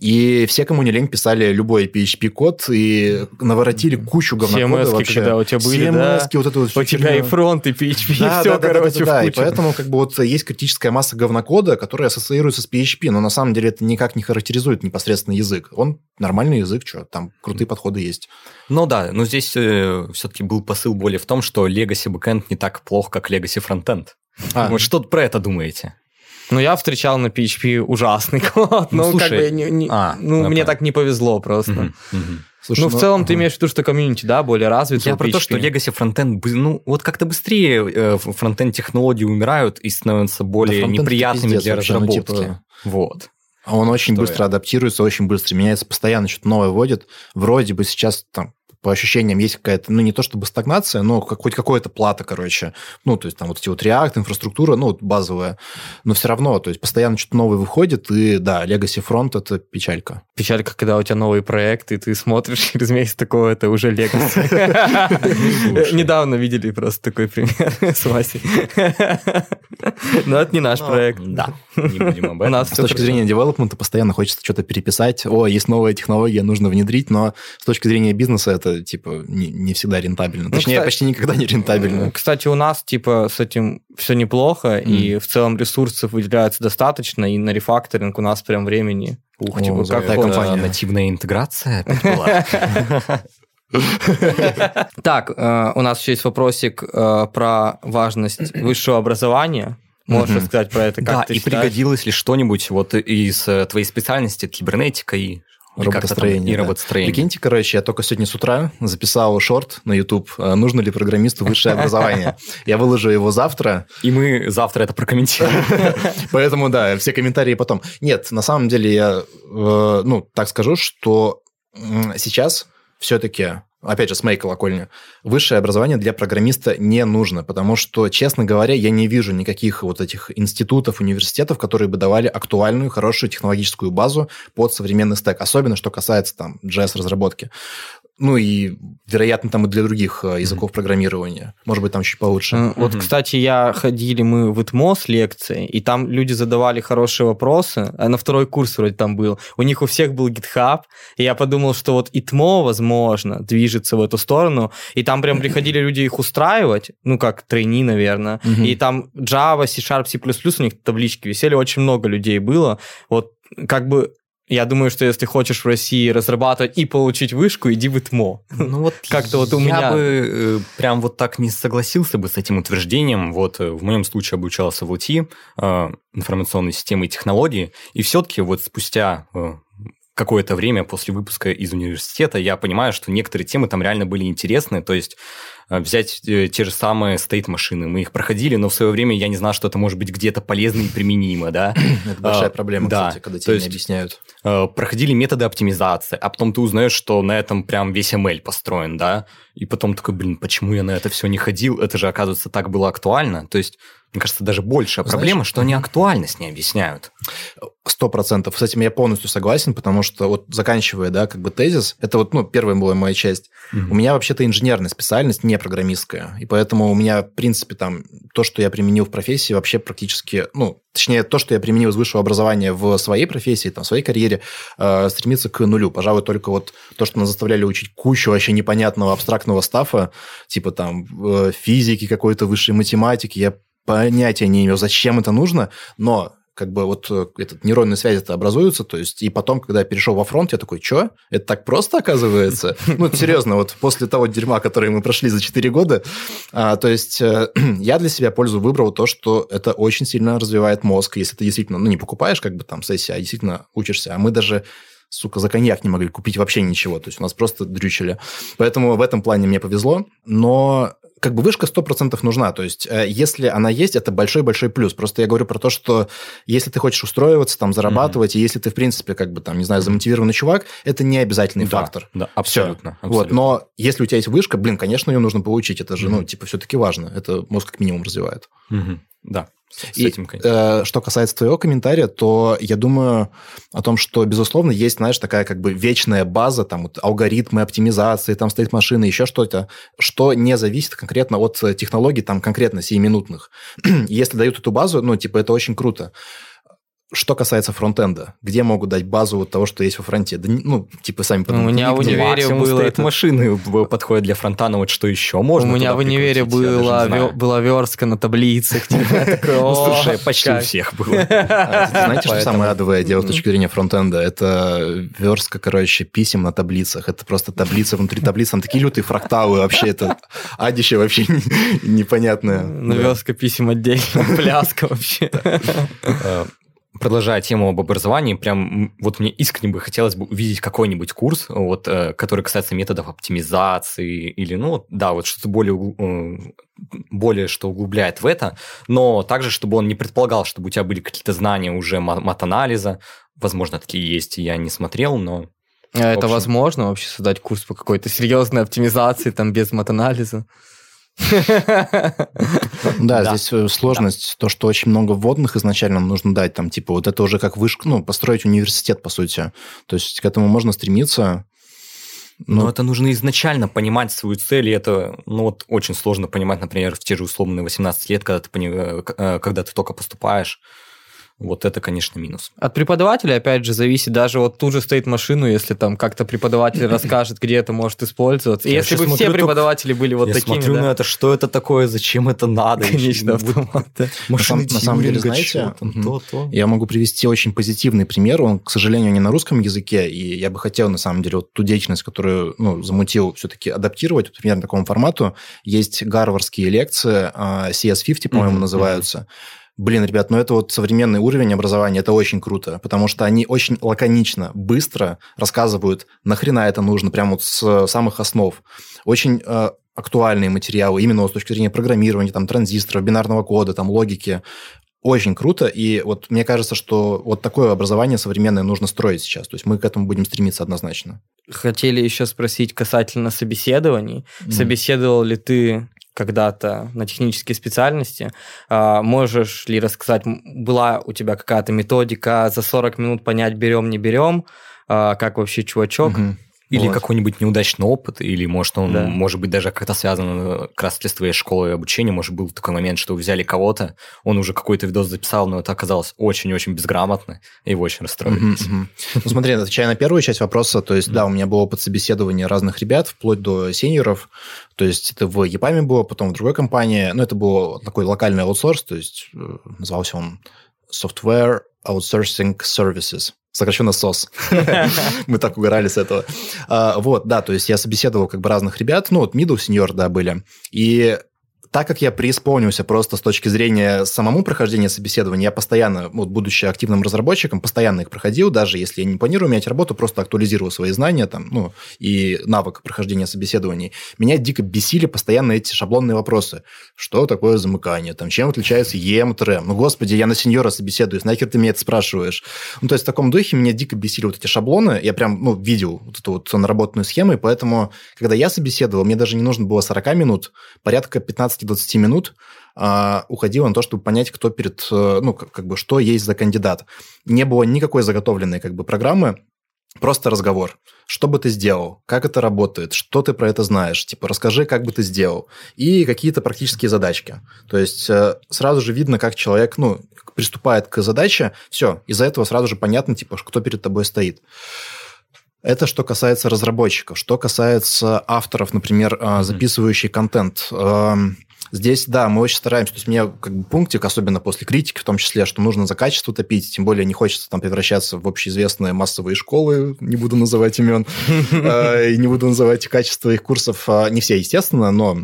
и все, кому не лень, писали любой PHP-код и наворотили кучу говнокода CMS-ки, вообще. когда у тебя были, да. CMS-ки, вот это вот У тебя и фронт, и PHP, и Да, все, да, да, да, короче, да, да, и кучу. поэтому как бы вот есть критическая масса говнокода, которая ассоциируется с PHP, но на самом деле это никак не характеризует непосредственно язык. Он нормальный язык, что там крутые подходы есть. Ну да, но здесь все-таки был посыл более в том, что legacy backend не так плохо, как legacy frontend. А, Вот что про это думаете? Ну, я встречал на PHP ужасный код. Ну, Ну, как слушай, бы, не- не- а, ну, я мне так не повезло просто. Мгм, мгм. Слушай, ну, в целом, ты ага. имеешь в виду, что комьюнити, да, более развит. Я про то, что legacy фронтенд, ну, вот как-то быстрее э, фронтенд технологии умирают и становятся более это неприятными пиздец для ну, разработки. типа- Вот. А он очень Что быстро я? адаптируется, очень быстро меняется, постоянно что-то новое вводит. Вроде бы сейчас там по ощущениям есть какая-то, ну, не то чтобы стагнация, но как, хоть какое-то плата, короче. Ну, то есть там вот эти вот React, инфраструктура, ну, вот базовая. Но все равно, то есть постоянно что-то новое выходит, и да, Legacy Front – это печалька. Печалька, когда у тебя новый проект, и ты смотришь через месяц такого, это уже Legacy. слушай. Недавно видели просто такой пример с Васей. Но это не наш Ну, проект. Да, не будем об этом. С точки зрения девелопмента постоянно хочется что-то переписать. О, есть новая технология, нужно внедрить, но с точки зрения бизнеса это, типа, не, всегда рентабельно. Ну, Точнее, почти никогда не рентабельно. Кстати, у нас, типа, с этим все неплохо, и в целом ресурсов выделяется достаточно, и на рефакторинг у нас прям времени. Ух, типа, как хочешь. компания. нативная интеграция опять была. Так, э, у нас еще есть вопросик э, про важность высшего образования. Можешь рассказать про это, как да, и пригодилось ли что-нибудь вот из э, твоей специальности, кибернетика и как-то там, Роботостроение, и да. роботостроение. Прикиньте, короче, я только сегодня с утра записал шорт на YouTube, э, нужно ли программисту высшее образование. Я выложу его завтра, И мы завтра это прокомментируем. поэтому, да, все комментарии потом. Нет, на самом деле я, э, ну, так скажу, что сейчас все-таки, опять же, с моей колокольни, высшее образование для программиста не нужно, потому что, честно говоря, я не вижу никаких вот этих институтов, университетов, которые бы давали актуальную, хорошую технологическую базу под современный стек, особенно что касается там JS-разработки. Ну и, вероятно, там и для других э, языков программирования. Может быть, там чуть получше. Э, Вот, кстати, я ходили мы в ИТМО с лекцией, и там люди задавали хорошие вопросы, а на второй курс вроде там был. У них у всех был GitHub, и я подумал, что вот ИТМО, возможно, движется в эту сторону, и там прям приходили люди их устраивать, ну, как трейни, наверное, Мгм. и там Java, C-Sharp, C++, у них таблички висели, очень много людей было. Вот как бы я думаю, что если хочешь в России разрабатывать и получить вышку, иди в ИТМО. Ну вот Как-то вот у я меня- бы э, прям вот так не согласился бы с этим утверждением. Вот э, в моем случае обучался в УТИ, э, информационной системы и технологии, и все-таки вот спустя какое-то время после выпуска из университета я понимаю, что некоторые темы там реально были интересны, то есть взять э, те же самые стейт-машины, мы их проходили, но в свое время я не знал, что это может быть где-то полезно и применимо, да. Это большая а, проблема, да, кстати, когда тебе не объясняют. Э, проходили методы оптимизации, а потом ты узнаешь, что на этом прям весь ML построен, да, и потом такой, блин, почему я на это все не ходил, это же, оказывается, так было актуально, то есть, мне кажется, даже большая Знаешь, проблема, что они актуальность не объясняют. Сто процентов. С этим я полностью согласен, потому что вот заканчивая, да, как бы тезис, это вот, ну, первая была моя часть. У меня вообще-то инженерная специальность, не программистская, и поэтому у меня, в принципе, там, то, что я применил в профессии, вообще практически, ну, точнее, то, что я применил из высшего образования в своей профессии, там, в своей карьере, э, стремится к нулю. Пожалуй, только вот то, что нас заставляли учить кучу вообще непонятного абстрактного стафа, типа там э, физики какой-то, высшей математики, я понятия не имею, зачем это нужно, но как бы вот э, этот нейронные связи это образуются, то есть и потом, когда я перешел во фронт, я такой, что? Это так просто оказывается? Ну, серьезно, вот после того дерьма, которое мы прошли за 4 года, а, то есть э, я для себя пользу выбрал то, что это очень сильно развивает мозг, если ты действительно, ну, не покупаешь как бы там сессии, а действительно учишься, а мы даже сука, за коньяк не могли купить вообще ничего. То есть у нас просто дрючили. Поэтому в этом плане мне повезло. Но как бы вышка 100% нужна. То есть э, если она есть, это большой-большой плюс. Просто я говорю про то, что если ты хочешь устроиваться, там, зарабатывать, и если ты, в принципе, как бы там, не знаю, замотивированный чувак, это не обязательный Да, фактор. Да, Всё. абсолютно. Вот, абсолютно. но если у тебя есть вышка, блин, конечно, ее нужно получить. Это же, ну, Мгм. типа, все-таки важно. Это мозг как минимум развивает. Мгм. Да, с, И, этим, конечно. э, что касается твоего комментария, то я думаю о том, что, безусловно, есть, знаешь, такая как бы вечная база, там, вот, алгоритмы оптимизации, там стоит машина, еще что-то, что не зависит конкретно от э, технологий, там, конкретно сиюминутных. Если дают эту базу, ну, типа, это очень круто. Что касается фронтенда, где могут дать базу вот того, что есть во фронте? Да, ну, типа, сами Ну, у меня в универе было это- машины подходят для фронта, но вот что еще можно У меня в универе знаю. ве- была верстка на таблицах. типа, Ну, «О, слушай, почти у кайф». всех было. А, Знаете, что самое адовое дело с точки зрения фронтенда? Это верстка, короче, писем на таблицах. Это просто таблица внутри таблицы. Там такие лютые фракталы вообще. Это адище вообще не- непонятное. Ну, верстка писем отдельно, пляска вообще. Э, Продолжая тему об образовании, прям вот мне искренне бы хотелось бы увидеть какой-нибудь курс, вот, э, который касается методов оптимизации или, ну, да, вот что-то более, э, более, что углубляет в это, но также, чтобы он не предполагал, чтобы у тебя были какие-то знания уже ма- мат-анализа, возможно, такие есть, я не смотрел, но А Это возможно вообще создать курс по какой-то серьезной оптимизации, там, без матанализа? Да, здесь э, сложность, то, что очень много вводных изначально нужно дать, там, типа, вот это уже как вышка, ну, построить университет, по сути. То есть к этому можно стремиться. Но Ну, это нужно изначально понимать свою цель, и это, ну, вот очень сложно понимать, например, в те же условные 18 лет, когда ты, пони- э, э, когда ты только поступаешь. Вот это, конечно, минус. От преподавателя, опять же, зависит. Даже вот тут же стоит машину, если там как-то преподаватель расскажет, где это может использоваться. И Я если бы все преподаватели были вот Я такими, смотрю да, на это, что это такое, зачем это надо. конечно, автомат, машины на самом деле, знаете. Я могу привести очень позитивный пример. Он, к сожалению, не на русском языке, и я бы хотел, на самом деле, вот ту деятельность, которую ну, замутил, все-таки адаптировать примерно такому формату. Есть гарвардские лекции, а, CS50, по-моему, называются, блин, ребят, ну это вот современный уровень образования, это очень круто, потому что они очень лаконично, быстро рассказывают, нахрена это нужно, прямо вот с самых основ. Очень э, актуальные материалы, именно вот с точки зрения программирования, там, транзисторов, бинарного кода, там, логики. Очень круто, и вот мне кажется, что вот такое образование современное нужно строить сейчас. То есть мы к этому будем стремиться однозначно. Хотели еще спросить касательно собеседований. Mm. Собеседовал ли ты когда-то на технические специальности. А, можешь ли рассказать, была у тебя какая-то методика за 40 минут понять, берем, не берем, а, как вообще чувачок? Угу. Или вот. какой-нибудь неудачный опыт, или, может, он, да. может быть, даже как-то связан э, как раз с твоей школой обучения. Может, был такой момент, что взяли кого-то, он уже какой-то видос записал, но это оказалось очень-очень безграмотно, и его очень расстроили. Ну, смотри, отвечая на первую часть вопроса, то есть, да, у меня был опыт собеседования разных ребят, вплоть до сеньоров, то есть это в ЕПАМе было, потом в другой компании, но это был такой локальный аутсорс, то есть э, назывался он Software Outsourcing Services сокращенно СОС. Мы так угорали с этого. А, вот, да, то есть я собеседовал как бы разных ребят, ну, вот middle, senior, да, были. И так как я преисполнился просто с точки зрения самому прохождения собеседования, я постоянно, вот, будучи активным разработчиком, постоянно их проходил, даже если я не планирую менять работу, просто актуализировал свои знания там, ну, и навык прохождения собеседований. Меня дико бесили постоянно эти шаблонные вопросы. Что такое замыкание? Там, чем отличается REM? Ну, господи, я на сеньора собеседуюсь, нахер ты меня это спрашиваешь? Ну, то есть в таком духе меня дико бесили вот эти шаблоны. Я прям, ну, видел вот эту вот наработанную схему, и поэтому, когда я собеседовал, мне даже не нужно было 40 минут, порядка 15 15-20 минут а, уходило на то, чтобы понять, кто перед, э, ну, как, как бы, что есть за кандидат. Не было никакой заготовленной, как бы, программы, Просто разговор. Что бы ты сделал? Как это работает? Что ты про это знаешь? Типа, расскажи, как бы ты сделал. И какие-то практические задачки. То есть, э, сразу же видно, как человек, ну, приступает к задаче. Все, из-за этого сразу же понятно, типа, кто перед тобой стоит. Это что касается разработчиков. Что касается авторов, например, а, записывающих контент. Здесь, да, мы очень стараемся. То есть, мне как бы пунктик, особенно после критики, в том числе, что нужно за качество топить, тем более не хочется там превращаться в общеизвестные массовые школы, не буду называть имен, э, и не буду называть качество их курсов. А, не все, естественно, но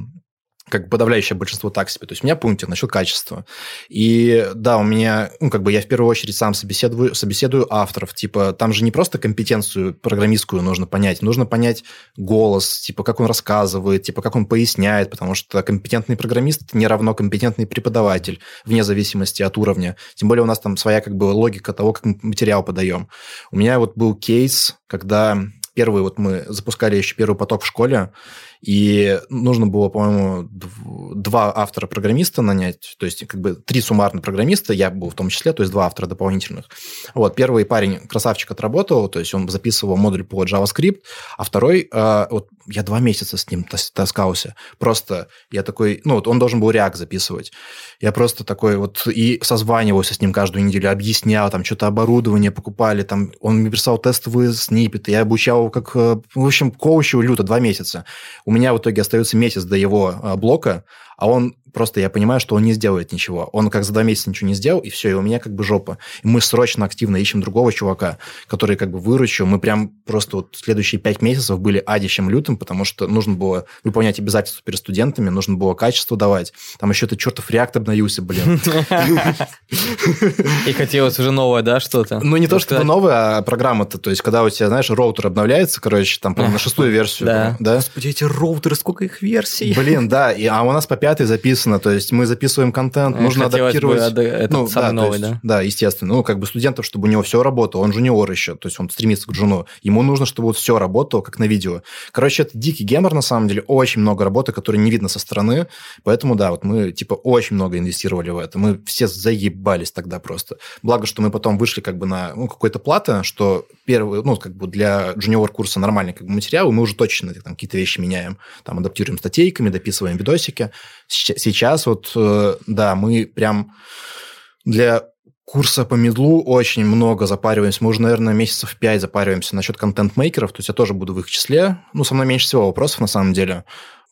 как подавляющее большинство так себе. То есть у меня пунктик насчет качества. И да, у меня, ну, как бы я в первую очередь сам собеседую, собеседую авторов. Типа, там же не просто компетенцию программистскую нужно понять, нужно понять голос, типа, как он рассказывает, типа, как он поясняет, потому что компетентный программист не равно компетентный преподаватель, вне зависимости от уровня. Тем более у нас там своя, как бы, логика того, как мы материал подаем. У меня вот был кейс, когда первый, вот мы запускали еще первый поток в школе, и нужно было, по-моему, два автора-программиста нанять, то есть как бы три суммарно программиста, я был в том числе, то есть два автора дополнительных. Вот, первый парень красавчик отработал, то есть он записывал модуль по JavaScript, а второй, э, вот я два месяца с ним таскался, просто я такой, ну вот он должен был React записывать, я просто такой вот и созванивался с ним каждую неделю, объяснял, там что-то оборудование покупали, там он мне писал тестовые сниппеты, я обучал как, э, в общем, коучу люто два месяца. У меня в итоге остается месяц до его а, блока, а он просто, я понимаю, что он не сделает ничего. Он как за два месяца ничего не сделал, и все, и у меня как бы жопа. И мы срочно, активно ищем другого чувака, который как бы выручил. Мы прям просто вот следующие пять месяцев были адищем лютым, потому что нужно было выполнять обязательства перед студентами, нужно было качество давать. Там еще этот чертов реакт обновился, блин. И хотелось уже новое, да, что-то? Ну, не то, что новое, а программа-то. То есть, когда у тебя, знаешь, роутер обновляется, короче, там на шестую версию. Да. Господи, эти роутеры, сколько их версий. Блин, да. А у нас по пятой записано, то есть мы записываем контент, нужно адаптировать. Бы этот ну, самый да, новый, есть, да? Да, естественно. Ну, как бы студентов, чтобы у него все работало, он жуниор еще, то есть он стремится к джуну. Ему нужно, чтобы вот все работало, как на видео. Короче, это дикий гемор, на самом деле, очень много работы, которой не видно со стороны, поэтому, да, вот мы, типа, очень много инвестировали в это. Мы все заебались тогда просто. Благо, что мы потом вышли как бы на ну, какой-то платы, что первый, ну, как бы для джуниор-курса нормальный как бы материал, и мы уже точно там какие-то вещи меняем. Там адаптируем статейками, дописываем видосики. Сейчас вот, э, да, мы прям для курса по медлу очень много запариваемся. Мы уже, наверное, месяцев пять запариваемся насчет контент-мейкеров. То есть я тоже буду в их числе. Ну, со мной меньше всего вопросов, на самом деле.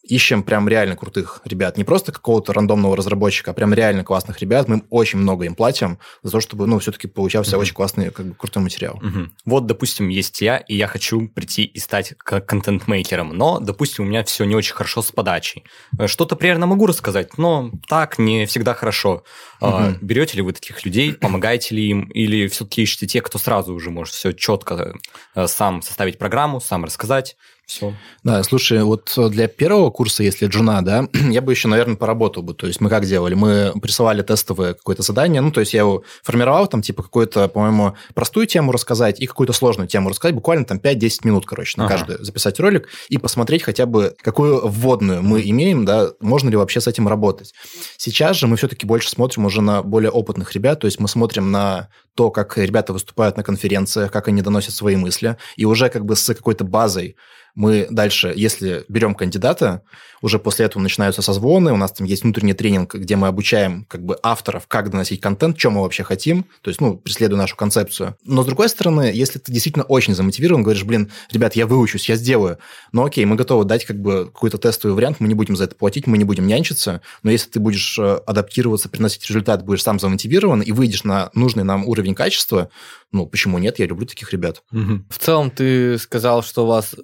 Ищем прям реально крутых ребят. Не просто какого-то рандомного разработчика, а прям реально классных ребят. Мы очень много им платим за то, чтобы, ну, все-таки получался mm-hmm. очень классный, как бы, крутой материал. Mm-hmm. Вот, допустим, есть я, и я хочу прийти и стать контент-мейкером, но, допустим, у меня все не очень хорошо с подачей. Э, что-то примерно могу рассказать, но так не всегда хорошо. Mm-hmm. Берете ли вы таких людей, помогаете ли им, или все-таки ищете тех, кто сразу уже может все четко э, сам составить программу, сам рассказать? Все. Да, слушай, вот для первого курса, если джуна, да, я бы еще, наверное, поработал бы. То есть мы как делали? Мы присылали тестовое какое-то задание, ну, то есть я его формировал, там, типа, какую-то, по-моему, простую тему рассказать и какую-то сложную тему рассказать, буквально там 5-10 минут, короче, на ага. каждую записать ролик и посмотреть хотя бы, какую вводную мы имеем, да, можно ли вообще с этим работать. Сейчас же мы все-таки больше смотрим уже на более опытных ребят, то есть мы смотрим на то, как ребята выступают на конференциях, как они доносят свои мысли, и уже как бы с какой-то базой мы дальше, если берем кандидата, уже после этого начинаются созвоны, у нас там есть внутренний тренинг, где мы обучаем как бы авторов, как доносить контент, что мы вообще хотим, то есть, ну, преследуя нашу концепцию. Но, с другой стороны, если ты действительно очень замотивирован, говоришь, блин, ребят, я выучусь, я сделаю, ну, окей, мы готовы дать как бы какой-то тестовый вариант, мы не будем за это платить, мы не будем нянчиться, но если ты будешь э, адаптироваться, приносить результат, будешь сам замотивирован и выйдешь на нужный нам уровень качества, ну, почему нет? Я люблю таких ребят. Угу. В целом, ты сказал, что у вас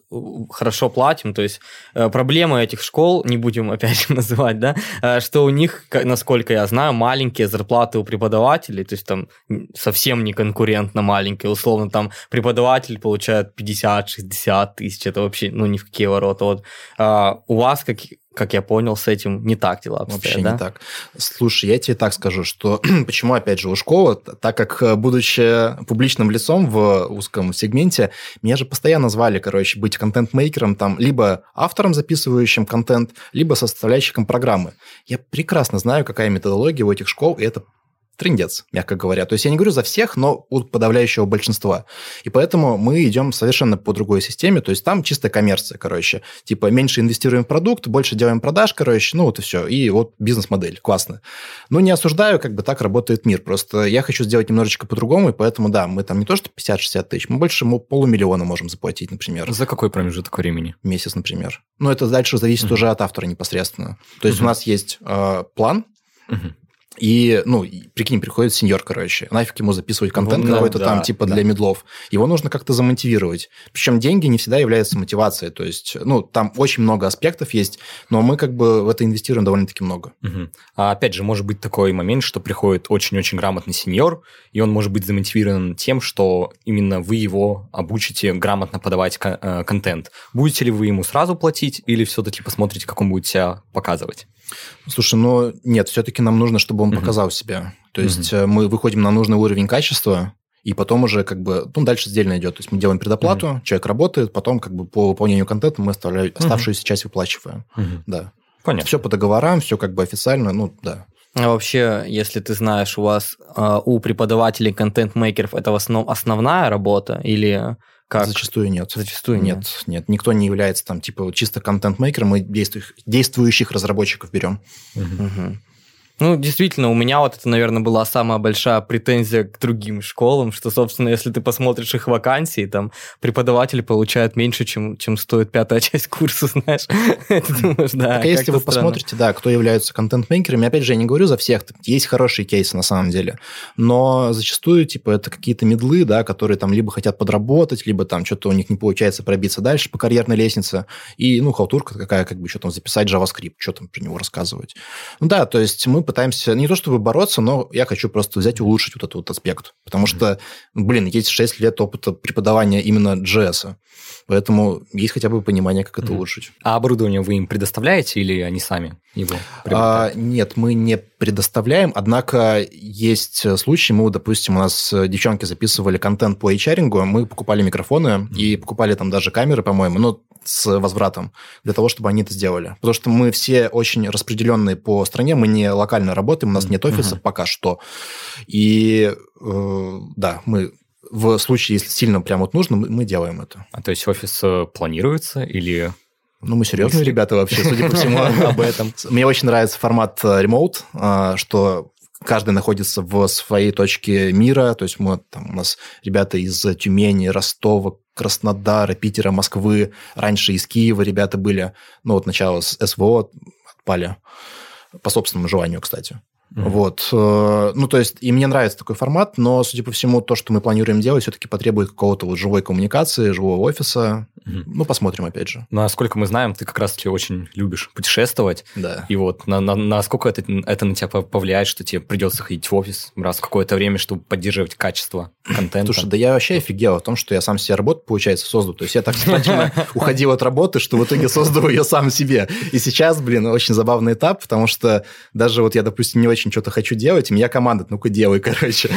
хорошо платим, то есть э, проблема этих школ, не будем опять называть, да, э, что у них, насколько я знаю, маленькие зарплаты у преподавателей, то есть там совсем не конкурентно маленькие, условно там преподаватель получает 50-60 тысяч, это вообще, ну, ни в какие ворота. Вот. А у вас как, как я понял, с этим не так дела обстоят, Вообще да? не так. Слушай, я тебе так скажу, что почему, опять же, у школы, так как, э, будучи публичным лицом в узком сегменте, меня же постоянно звали, короче, быть контент-мейкером, там, либо автором, записывающим контент, либо составляющим программы. Я прекрасно знаю, какая методология у этих школ, и это трендец, мягко говоря. То есть я не говорю за всех, но у подавляющего большинства. И поэтому мы идем совершенно по другой системе. То есть там чистая коммерция, короче. Типа меньше инвестируем в продукт, больше делаем продаж, короче. Ну вот и все. И вот бизнес-модель. Классно. Ну не осуждаю, как бы так работает мир. Просто я хочу сделать немножечко по-другому, и поэтому, да, мы там не то что 50-60 тысяч, мы больше мы полумиллиона можем заплатить, например. За какой промежуток времени? Месяц, например. Ну это дальше зависит mm-hmm. уже от автора непосредственно. То есть mm-hmm. у нас есть э, план, mm-hmm и, ну, прикинь, приходит сеньор, короче, нафиг ему записывать контент ну, какой-то да, там, типа, да. для медлов. Его нужно как-то замотивировать. Причем деньги не всегда являются мотивацией. То есть, ну, там очень много аспектов есть, но мы как бы в это инвестируем довольно-таки много. Угу. А опять же, может быть такой момент, что приходит очень-очень грамотный сеньор, и он может быть замотивирован тем, что именно вы его обучите грамотно подавать э, контент. Будете ли вы ему сразу платить, или все-таки посмотрите, как он будет себя показывать? Слушай, ну нет, все-таки нам нужно, чтобы он показал себя. То есть mm мы выходим на нужный уровень качества, и потом уже как бы, ну, дальше сдельно идет. То есть мы делаем предоплату, mm человек работает, потом как бы по выполнению контента мы оставшуюся mm часть выплачиваем. mm Да. Понятно. Все по договорам, все как бы официально, ну, да. А вообще, если ты знаешь, у вас э, у преподавателей контент-мейкеров это в основном основная работа или как? Зачастую нет. Зачастую нет. Нет, нет. Никто не является там типа чисто контент-мейкером, мы действующих, действующих разработчиков берем. Угу. Ну, действительно, у меня вот это, наверное, была самая большая претензия к другим школам, что, собственно, если ты посмотришь их вакансии, там преподаватель получает меньше, чем, чем стоит пятая часть курса, знаешь. Ты думаешь, да. Так, а если вы посмотрите, да, кто являются контент-мейкерами, опять же, я не говорю за всех, есть хорошие кейсы на самом деле, но зачастую, типа, это какие-то медлы, да, которые там либо хотят подработать, либо там что-то у них не получается пробиться дальше по карьерной лестнице, и, ну, халтурка какая, как бы, что там записать JavaScript, что там про него рассказывать. Ну да, то есть мы пытаемся не то чтобы бороться, но я хочу просто взять и улучшить вот этот вот аспект. Потому что, блин, есть 6 лет опыта преподавания именно JS. Поэтому есть хотя бы понимание, как это улучшить. А оборудование вы им предоставляете или они сами его а, Нет, мы не предоставляем, однако есть случаи, мы, допустим, у нас девчонки записывали контент по HR, мы покупали микрофоны mm-hmm. и покупали там даже камеры, по-моему, но с возвратом для того, чтобы они это сделали. Потому что мы все очень распределенные по стране, мы не локально работаем, у нас нет офиса uh-huh. пока что. И э, да, мы в случае, если сильно прям вот нужно, мы, делаем это. А то есть офис э, планируется или ну, мы серьезные ребята вообще, судя по всему, об этом. Мне очень нравится формат э, remote, э, что каждый находится в своей точке мира, то есть мы, там, у нас ребята из Тюмени, Ростова, Краснодара, Питера, Москвы, раньше из Киева ребята были, ну вот начало с СВО отпали, по собственному желанию, кстати. Mm-hmm. Вот. Э, ну, то есть, и мне нравится такой формат, но, судя по всему, то, что мы планируем делать, все-таки потребует какого-то вот живой коммуникации, живого офиса. Mm-hmm. Ну, посмотрим, опять же. Насколько мы знаем, ты как раз-таки очень любишь путешествовать. Да. И вот на, на, насколько это, это на тебя повлияет, что тебе придется ходить в офис раз в какое-то время, чтобы поддерживать качество контента? Слушай, да я вообще офигел о том, что я сам себе работу, получается, создал. То есть я так старательно уходил от работы, что в итоге создал ее сам себе. И сейчас, блин, очень забавный этап, потому что даже вот я, допустим, не очень очень что-то хочу делать, и меня команда, ну-ка делай, короче.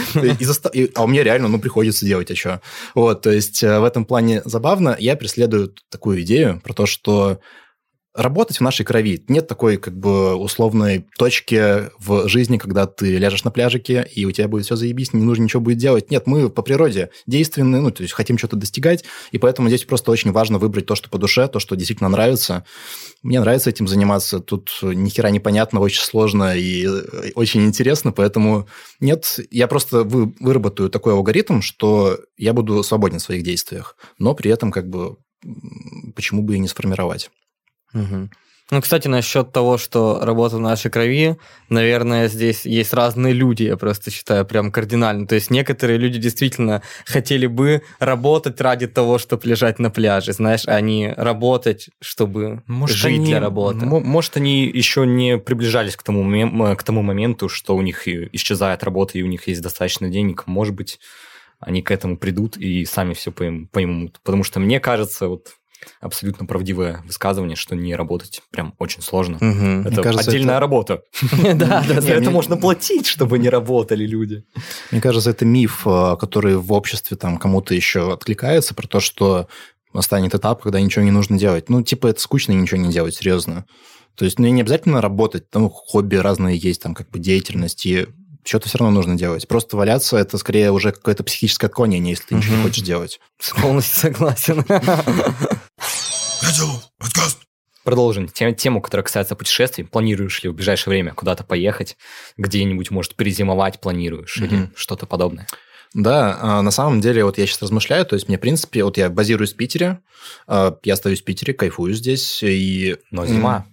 А у меня реально, ну, приходится делать, а что? Вот, то есть э, в этом плане забавно. Я преследую такую идею про то, что работать в нашей крови. Нет такой как бы условной точки в жизни, когда ты ляжешь на пляжике, и у тебя будет все заебись, не нужно ничего будет делать. Нет, мы по природе действенные, ну, то есть хотим что-то достигать, и поэтому здесь просто очень важно выбрать то, что по душе, то, что действительно нравится. Мне нравится этим заниматься, тут ни хера непонятно, очень сложно и э, очень интересно, поэтому нет, я просто вы, выработаю такой алгоритм, что я буду свободен в своих действиях, но при этом как бы почему бы и не сформировать. Угу. Ну, кстати, насчет того, что работа в нашей крови, наверное, здесь есть разные люди, я просто считаю, прям кардинально. То есть некоторые люди действительно хотели бы работать ради того, чтобы лежать на пляже, знаешь, а не работать, чтобы может, жить они, для работы. Может, они еще не приближались к тому, к тому моменту, что у них исчезает работа и у них есть достаточно денег. Может быть, они к этому придут и сами все поймут. Потому что мне кажется, вот абсолютно правдивое высказывание, что не работать прям очень сложно. Угу. Это кажется, отдельная это... работа. Да, да, это можно платить, чтобы не работали люди. Мне кажется, это миф, э, который в обществе там кому-то еще откликается про то, что настанет этап, когда ничего не нужно делать. Ну, типа, это скучно ничего не делать, серьезно. То есть, ну, не обязательно работать, там хобби разные есть, там, как бы деятельность, и что-то все равно нужно делать. Просто валяться – это скорее уже какое-то психическое отклонение, если ты ничего не хочешь делать. Полностью согласен. подкаст. Продолжим тему, которая касается путешествий. Планируешь ли в ближайшее время куда-то поехать, где-нибудь, может, перезимовать планируешь mm-hmm. или что-то подобное? Да, а, на самом деле, вот я сейчас размышляю, то есть мне, в принципе, вот я базируюсь в Питере, а, я остаюсь в Питере, кайфую здесь, и... Но зима.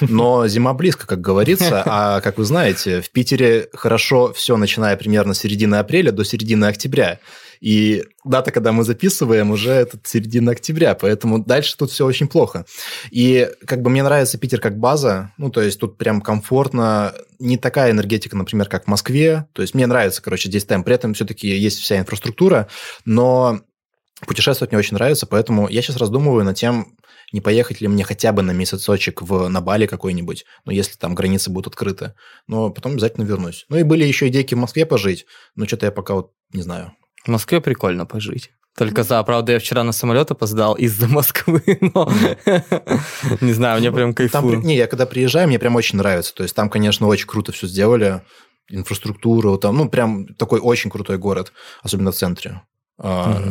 Но зима близко, как говорится, а, как вы знаете, в Питере хорошо все, начиная примерно с середины апреля до середины октября. И дата, когда мы записываем, уже это середина октября, поэтому дальше тут все очень плохо. И как бы мне нравится Питер как база, ну, то есть тут прям комфортно, не такая энергетика, например, как в Москве, то есть мне нравится, короче, здесь темп, при этом все-таки есть вся инфраструктура, но путешествовать мне очень нравится, поэтому я сейчас раздумываю над тем, не поехать ли мне хотя бы на месяцочек в, на Бали какой-нибудь, ну, если там границы будут открыты. Но потом обязательно вернусь. Ну, и были еще идейки в Москве пожить, но что-то я пока вот не знаю. В Москве прикольно пожить. Только за, правда, я вчера на самолет опоздал из-за Москвы, но не знаю, мне прям кайфую. не, я когда приезжаю, мне прям очень нравится. То есть там, конечно, очень круто все сделали, инфраструктуру, там, ну, прям такой очень крутой город, особенно в центре. А,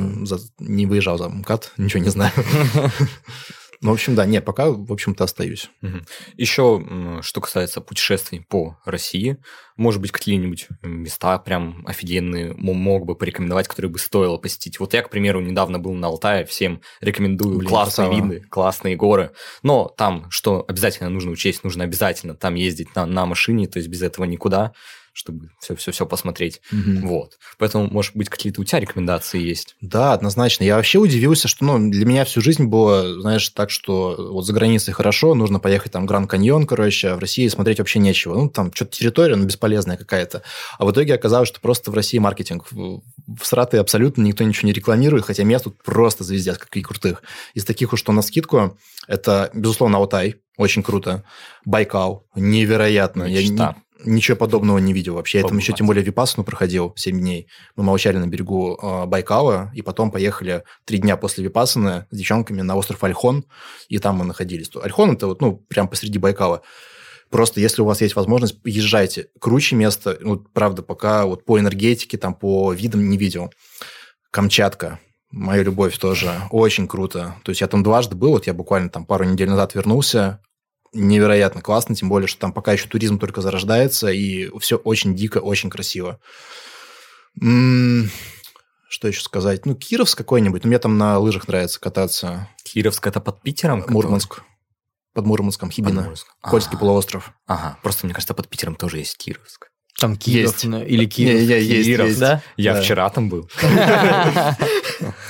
не выезжал за МКАД, ничего не знаю. Ну, в общем, да, не, пока, в общем-то, остаюсь. Угу. Еще, что касается путешествий по России, может быть, какие-нибудь места прям офигенные мог бы порекомендовать, которые бы стоило посетить. Вот я, к примеру, недавно был на Алтае, всем рекомендую Блин, классные красава. виды, классные горы. Но там, что обязательно нужно учесть, нужно обязательно там ездить на, на машине, то есть без этого никуда чтобы все-все-все посмотреть. Угу. Вот. Поэтому, может быть, какие-то у тебя рекомендации есть? Да, однозначно. Я вообще удивился, что ну, для меня всю жизнь было, знаешь, так, что вот за границей хорошо, нужно поехать там Гранд Каньон, короче, а в России смотреть вообще нечего. Ну, там что-то территория, ну, бесполезная какая-то. А в итоге оказалось, что просто в России маркетинг в сратый абсолютно, никто ничего не рекламирует, хотя мест тут просто звездят, какие крутых. Из таких уж, что на скидку, это, безусловно, Алтай, очень круто. Байкал, невероятно. Мечта. Я Ничего подобного не видел вообще. Я там еще тем более Випасну проходил 7 дней. Мы молчали на берегу э, Байкала, и потом поехали три дня после Випасаны с девчонками на остров Альхон, и там мы находились. Альхон – это вот, ну, прям посреди Байкала. Просто если у вас есть возможность, езжайте. Круче место, ну, правда, пока вот по энергетике, там, по видам не видел. Камчатка, моя любовь тоже, очень круто. То есть я там дважды был, вот я буквально там пару недель назад вернулся, невероятно классно, тем более, что там пока еще туризм только зарождается, и все очень дико, очень красиво. М, Что еще сказать? Ну, Кировск какой-нибудь. Ну, мне там на лыжах нравится кататься. Кировск это под Питером? который? Мурманск. Под Мурманском, Под Хибина. Мурманск. Кольский А, полуостров. Ага, просто мне кажется, под Питером тоже есть Кировск. Там Киров Есть. ну, или Киров. Не, не, есть, Киров, есть. да? Я Да. вчера там был.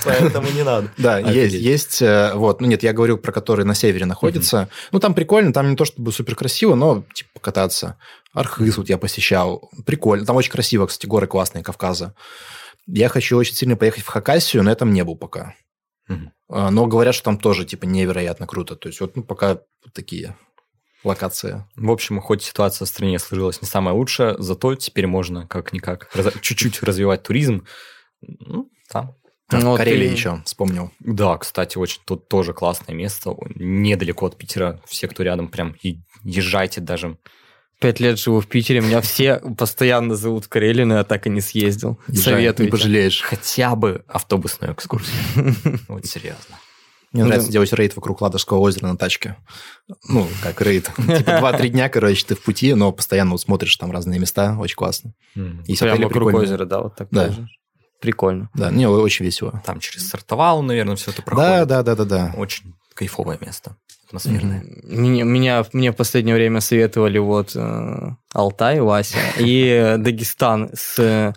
Поэтому не надо. Да, есть, есть, э, вот, ну нет, я говорю про который на севере находится. Ну, там прикольно, там не то чтобы супер красиво, но, типа, кататься. Архыз вот я посещал, прикольно. Там очень красиво, кстати, горы классные Кавказа. Я хочу очень сильно поехать в Хакасию, но я там не был пока. А, Но говорят, что там тоже, типа, невероятно круто. То есть, вот, ну, пока вот такие локации. В общем, хоть ситуация в стране сложилась не самая лучшая, зато теперь можно как-никак раз- чуть-чуть развивать туризм. Ну, там. Ну, вот Карелия ты- еще, вспомнил. Да, кстати, очень тут тоже классное место, недалеко от Питера. Все, кто рядом, прям езжайте даже. Пять лет живу в Питере, меня все постоянно зовут в Карелию, но я так и не съездил. Езжай, Советую. Не пожалеешь. Хотя бы автобусную экскурсию. Вот серьезно. Мне Ну, нравится да. делать рейд вокруг Ладожского озера на тачке. Ну, как рейд. Типа 2-3 дня, короче, ты в пути, но постоянно вот смотришь там разные места. Очень классно. Есть Прямо вокруг прикольные. озера, да, вот так Да. Прикольно. Да, не, очень весело. Там через Сартовалу, наверное, все это Да, проходит. да, да, да, да. Очень кайфовое место. Атмосферное. Меня, меня, мне в последнее время советовали вот э, Алтай, Вася, и Дагестан с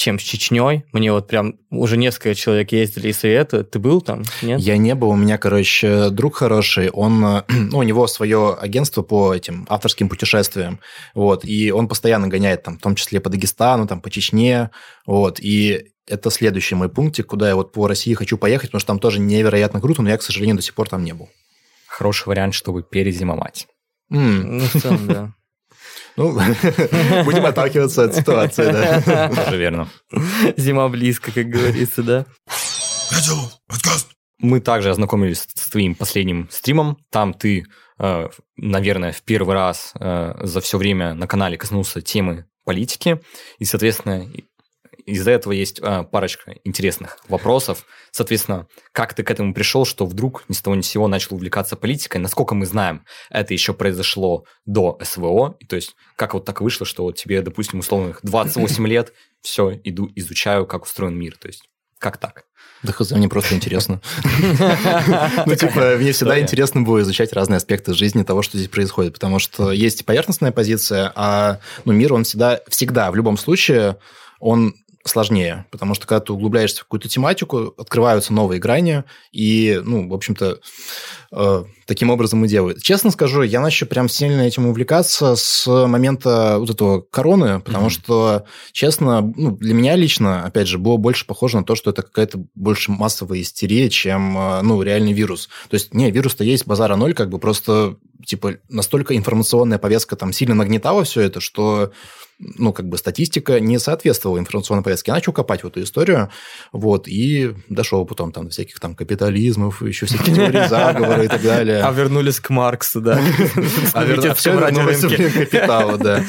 чем, с Чечней. Мне вот прям уже несколько человек ездили и советуют. Ты был там? Нет? Я не был, у меня, короче, друг хороший, он, э, ну, у него свое агентство по этим авторским путешествиям, вот, и он постоянно гоняет там, в том числе по Дагестану, там, по Чечне, вот, и это следующий мой пунктик, куда я вот по России хочу поехать, потому что там тоже невероятно круто, но я, к сожалению, до сих пор там не был. Хороший вариант, чтобы перезимовать. М, Ну, в целом, да. Ну, будем отталкиваться от ситуации, да. Тоже верно. Зима близко, как говорится, да. Подкаст. Мы также ознакомились с твоим последним стримом. Там ты, э, наверное, в первый раз э, за все время на канале коснулся темы политики. И, соответственно, из-за этого есть э, парочка интересных вопросов. Соответственно, как ты к этому пришел, что вдруг ни с того ни с сего начал увлекаться политикой? Насколько мы знаем, это еще произошло до СВО. И То есть, как вот так вышло, что вот тебе, допустим, условных 28 лет, все, иду, изучаю, как устроен мир. То есть, как так? Да хз, мне просто интересно. Ну, типа, мне всегда интересно было изучать разные аспекты жизни того, что здесь происходит, потому что есть поверхностная позиция, а ну, мир, он всегда, всегда, в любом случае, он сложнее, потому что когда ты углубляешься в какую-то тематику, открываются новые грани, и, ну, в общем-то, таким образом и делают. Честно скажу, я начал прям сильно этим увлекаться с момента вот этого короны, потому Мгм. что, честно, ну, для меня лично, опять же, было больше похоже на то, что это какая-то больше массовая истерия, чем, э, ну, реальный вирус. То есть, не, вирус-то есть, базара ноль, как бы просто, типа, настолько информационная повестка там сильно нагнетала все это, что ну, как бы статистика не соответствовала информационной повестке. Я начал копать в эту историю, вот, и дошел потом там до всяких там капитализмов, еще всякие теории заговора и так далее. А вернулись к Марксу, да. А Комитетском вернулось в капитала, да.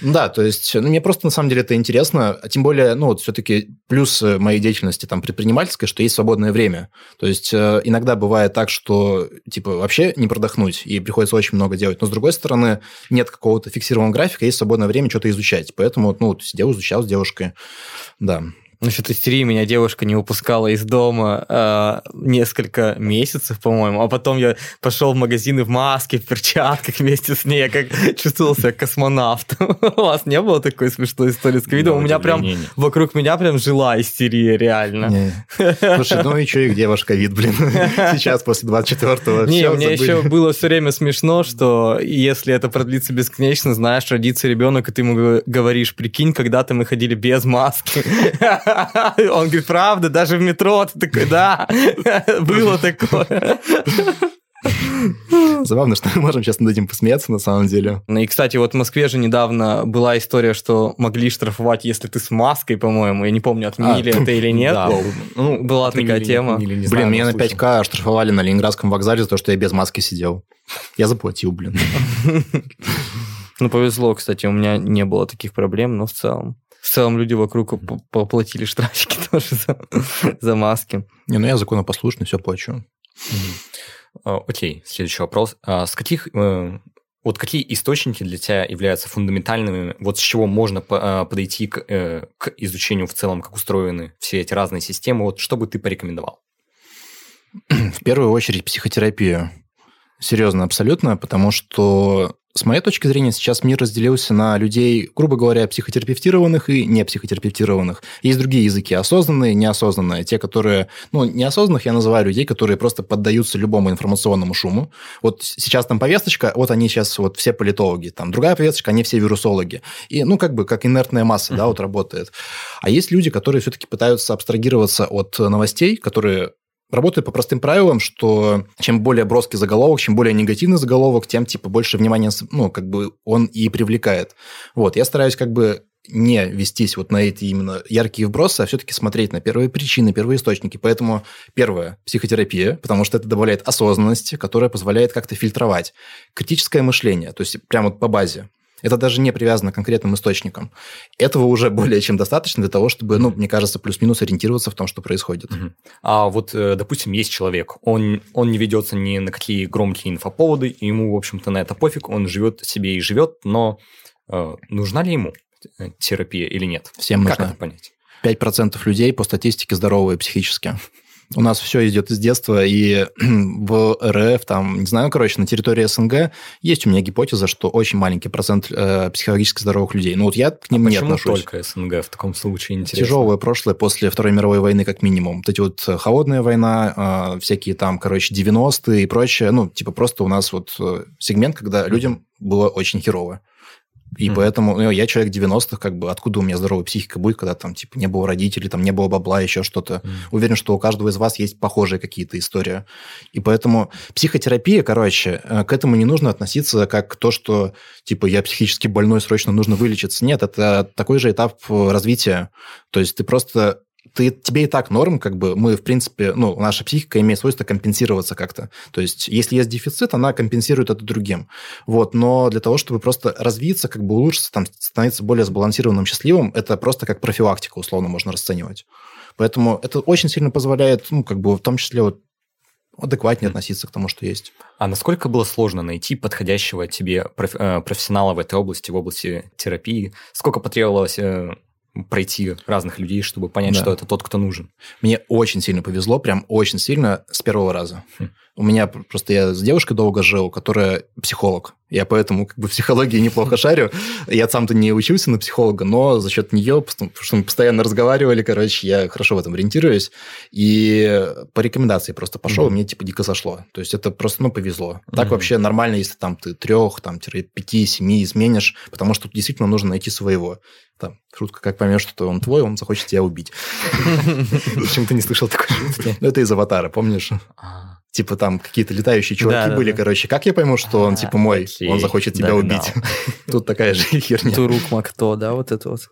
Да, то есть, ну, мне просто на самом деле это интересно, а тем более, ну, вот все-таки плюс э, моей деятельности там предпринимательской, что есть свободное время. То есть, э, иногда бывает так, что, типа, вообще не продохнуть, и приходится очень много делать. Но, с другой стороны, нет какого-то фиксированного графика, есть свободное время что-то изучать. Поэтому, ну, вот сидел, изучал с девушкой. Да. Насчет истерии меня девушка не выпускала из дома э, несколько месяцев, по-моему, а потом я пошел в магазины в маске, в перчатках вместе с ней, я как чувствовал себя космонавтом. У вас не было такой смешной истории с ковидом? У меня прям вокруг меня прям жила истерия, реально. Слушай, ну и что, и где ваш ковид, блин? Сейчас, после 24-го. Не, мне еще было все время смешно, что если это продлится бесконечно, знаешь, родится ребенок, и ты ему говоришь, прикинь, когда-то мы ходили без маски. Он говорит, правда, даже в метро ты такой, да, было такое. Забавно, что мы можем сейчас над этим посмеяться, на самом деле. Ну и, кстати, вот в Москве же недавно была история, что могли штрафовать, если ты с маской, по-моему. Я не помню, отменили А, это или нет. Да, Ну, была отменили, такая тема. отменили, не Блин, знаю, меня на слышал. 5К оштрафовали на Ленинградском вокзале за то, что я без маски сидел. Я заплатил, блин. Ну, повезло, кстати, у меня не было таких проблем, но в целом. В целом люди вокруг по- поплатили штрафики тоже за, за маски. Не, ну я законопослушный, все плачу. А, Окей, следующий вопрос. А С каких... э, Вот какие источники для тебя являются фундаментальными? Вот с чего можно а, подойти к, э, к изучению в целом, как устроены все эти разные системы? Вот что бы ты порекомендовал? В первую очередь психотерапию. Серьезно, абсолютно, потому что с моей точки зрения сейчас мир разделился на людей, грубо говоря, психотерапевтированных и не психотерапевтированных. Есть другие языки, осознанные, неосознанные. Те, которые... Ну, неосознанных я называю людей, которые просто поддаются любому информационному шуму. Вот сейчас там повесточка, вот они сейчас вот все политологи. Там другая повесточка, они все вирусологи. И, ну, как бы, как инертная масса, да, вот работает. А есть люди, которые все-таки пытаются абстрагироваться от новостей, которые работает по простым правилам, что чем более броский заголовок, чем более негативный заголовок, тем типа больше внимания, ну, как бы он и привлекает. Вот, я стараюсь как бы не вестись вот на эти именно яркие вбросы, а все-таки смотреть на первые причины, первые источники. Поэтому первое – психотерапия, потому что это добавляет осознанности, которая позволяет как-то фильтровать. Критическое мышление, то есть прямо вот по базе. Это даже не привязано к конкретным источникам. Этого уже более чем достаточно для того, чтобы, ну, мне кажется, плюс-минус ориентироваться в том, что происходит. А вот, э, допустим, есть человек, он, он не ведется ни на какие громкие инфоповоды, ему, в общем-то, на это пофиг, он живет себе и живет, но э, нужна ли ему э, терапия или нет? Всем как нужна. это понять? 5% людей по статистике здоровые психически. У нас все идет из детства, и в РФ, там, не знаю, короче, на территории СНГ есть у меня гипотеза, что очень маленький процент э, психологически здоровых людей. Ну вот я к ним не Почему отношусь. только СНГ в таком случае интересно? Тяжелое прошлое после Второй мировой войны, как минимум. Вот эти вот э, холодная война, э, всякие там, короче, 90-е и прочее. Ну, типа просто у нас вот э, сегмент, когда людям было очень херово. И Мгм. поэтому ну, я человек 90-х, как бы откуда у меня здоровая психика будет, когда там типа не было родителей, там не было бабла, еще что-то. Мгм. Уверен, что у каждого из вас есть похожие какие-то истории. И поэтому психотерапия, короче, э, к этому не нужно относиться как то, что типа я психически больной, срочно нужно вылечиться. Нет, это такой же этап э, развития. То есть ты просто ты, тебе и так норм, как бы мы, в принципе, ну, наша психика имеет свойство компенсироваться как-то. То есть, если есть дефицит, она компенсирует это другим. Вот, но для того, чтобы просто развиться, как бы улучшиться, там, становиться более сбалансированным, счастливым, это просто как профилактика, условно, можно расценивать. Поэтому это очень сильно позволяет, ну, как бы в том числе вот адекватнее относиться к тому, что есть. А насколько было сложно найти подходящего тебе э, профессионала в этой области, в области терапии? Сколько потребовалось э, пройти разных людей, чтобы понять, Да. что это тот, кто нужен? Мне очень сильно повезло, прям очень сильно с первого раза. Хм. У меня просто я с девушкой долго жил, которая психолог. Я поэтому как бы в психологии неплохо шарю. Я сам-то не учился на психолога, но за счет нее, потому что мы постоянно разговаривали, короче, я хорошо в этом ориентируюсь. И по рекомендации просто пошел, и Мгм. мне типа дико сошло. То есть это просто, ну, повезло. Так Мгм. вообще нормально, если там ты трех, там, тире пяти, семи изменишь, потому что тут действительно нужно найти своего. Там, шутка, как поймешь, что он твой, он захочет тебя убить. Почему ты не слышал такой шутки? Ну, это из «Аватара», помнишь? Типа там какие-то летающие чуваки Да, да, были, да. короче. Как я пойму, что он А, типа мой, окей, он захочет тебя догнал. убить? Тут такая же херня. Турук Макто, да, вот это вот.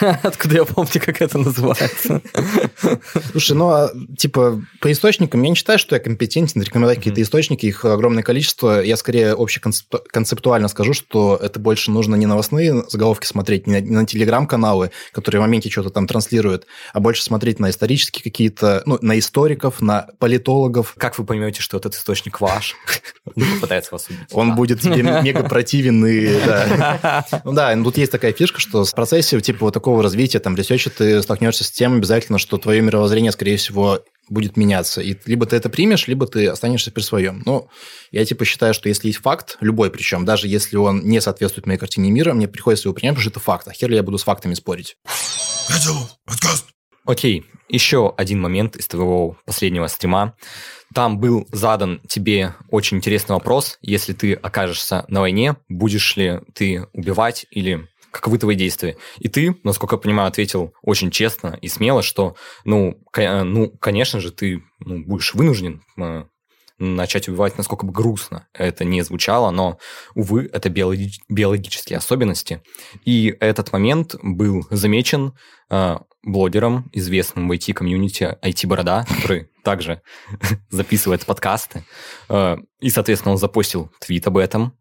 Откуда я помню, как это называется? Слушай, ну, а, типа, по источникам, я не считаю, что я компетентен рекомендовать какие-то источники, их огромное количество. Я скорее общеконцептуально скажу, что это больше нужно не новостные заголовки смотреть, не на, не на телеграм-каналы, которые в моменте что-то там транслируют, а больше смотреть на исторические какие-то, ну, на историков, на политологов. Как вы поймете, что этот источник ваш? Он попытается вас убить. Он будет тебе мега противен и да. Ну да, ну тут есть такая фишка, что в процессе типа вот такого развития, там, research а, ты столкнешься с тем обязательно, что твое мировоззрение, скорее всего, будет меняться. И либо ты это примешь, либо ты останешься при своем. Но я типа считаю, что если есть факт, любой причем, даже если он не соответствует моей картине мира, мне приходится его принять, потому что это факт. А хер ли я буду с фактами спорить? Радио подкаст. Окей, еще один момент из твоего последнего стрима. Там был задан тебе очень интересный вопрос. Если ты окажешься на войне, будешь ли ты убивать или каковы твои действия? И ты, насколько я понимаю, ответил очень честно и смело, что, ну, ко- ну конечно же, ты ну, будешь вынужден э, начать убивать, насколько бы грустно это не звучало, но, увы, это биологи- биологические особенности. И этот момент был замечен э, блогером, известным в IT-комьюнити IT-борода, который также записывает подкасты. Э, и, соответственно, он запостил твит об этом.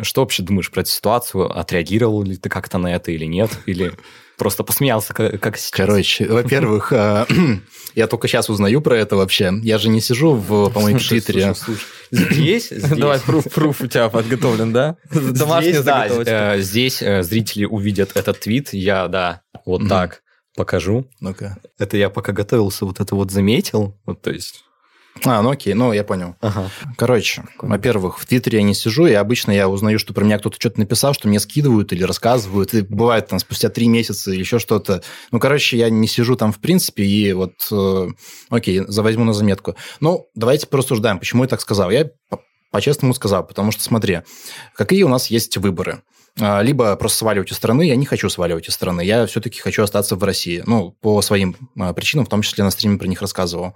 Что вообще думаешь про эту ситуацию? Отреагировал ли ты как-то на это или нет? Или просто посмеялся, как, как сейчас? Короче, во-первых, э, я только сейчас узнаю про это вообще. Я же не сижу в, по-моему, в Твиттере. Здесь, Давай, пруф, у тебя подготовлен, да? Домашняя заготовочка. э, здесь зрители увидят этот твит. Я, да, вот так покажу. Ну-ка. Это я пока готовился, вот это вот заметил. Вот, то есть... А, ну окей, ну я понял. Ага. Короче, во-первых, в Твиттере я не сижу, и обычно я узнаю, что про меня кто-то что-то написал, что мне скидывают или рассказывают, и бывает там спустя три месяца или еще что-то. Ну, короче, я не сижу там в принципе, и вот, э, окей, завозьму на заметку. Ну, давайте порассуждаем, почему я так сказал. Я по- по-честному сказал, потому что, смотри, какие у нас есть выборы. А, Либо просто сваливать из страны, я не хочу сваливать из страны, я все-таки хочу остаться в России. Ну, по своим а, причинам, в том числе на стриме про них рассказывал.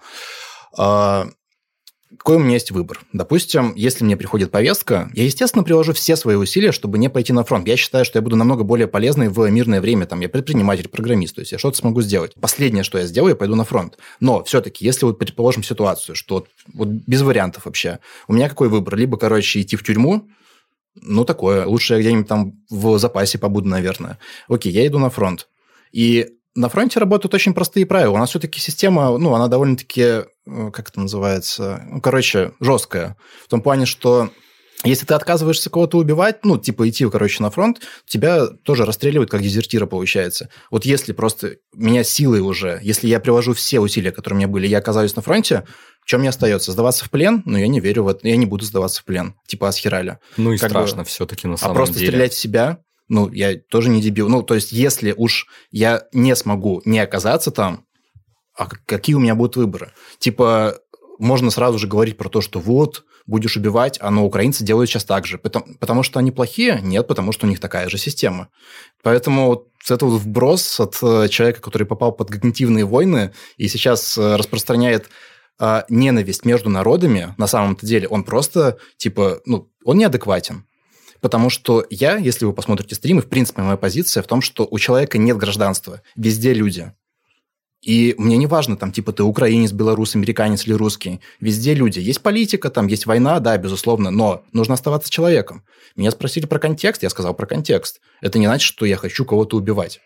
А, какой у меня есть выбор? Допустим, если мне приходит повестка, я, естественно, приложу все свои усилия, чтобы не пойти на фронт. Я считаю, что я буду намного более полезный в мирное время. Там, я предприниматель, программист, то есть я что-то смогу сделать. Последнее, что я сделаю, я пойду на фронт. Но все-таки, если вот предположим ситуацию, что вот без вариантов вообще, у меня какой выбор? Либо, короче, идти в тюрьму, ну, такое. Лучше я где-нибудь там в запасе побуду, наверное. Окей, я иду на фронт. И на фронте работают очень простые правила. У нас все-таки система, ну, она довольно-таки, э, как это называется, ну, короче, жесткая. В том плане, что если ты отказываешься кого-то убивать, ну, типа идти, короче, на фронт, тебя тоже расстреливают как дезертира, получается. Вот если просто меня силой уже, если я приложу все усилия, которые у меня были, я оказаюсь на фронте, что мне остается? Сдаваться в плен? Ну, я не верю в это. Я не буду сдаваться в плен. Типа Асхираля. Ну и Как страшно бы- все-таки на А самом просто деле. стрелять в себя, ну, я тоже не дебил. Ну, то есть, если уж я не смогу не оказаться там, а какие у меня будут выборы? Типа, можно сразу же говорить про то, что вот, будешь убивать, а но украинцы делают сейчас так же. Потому, потому что они плохие? Нет, потому что у них такая же система. Поэтому вот это вот вброс от э, человека, который попал под когнитивные войны и сейчас э, распространяет а, ненависть между народами, на самом-то деле, он просто, типа, ну, он неадекватен. Потому что я, если вы посмотрите стримы, в принципе, моя позиция в том, что у человека нет гражданства. Везде люди. И мне не важно, там, типа, ты украинец, белорус, американец или русский. Везде люди. Есть политика, там, есть война, да, безусловно, но нужно оставаться человеком. Меня спросили про контекст, я сказал про контекст. Это не значит, что я хочу кого-то убивать.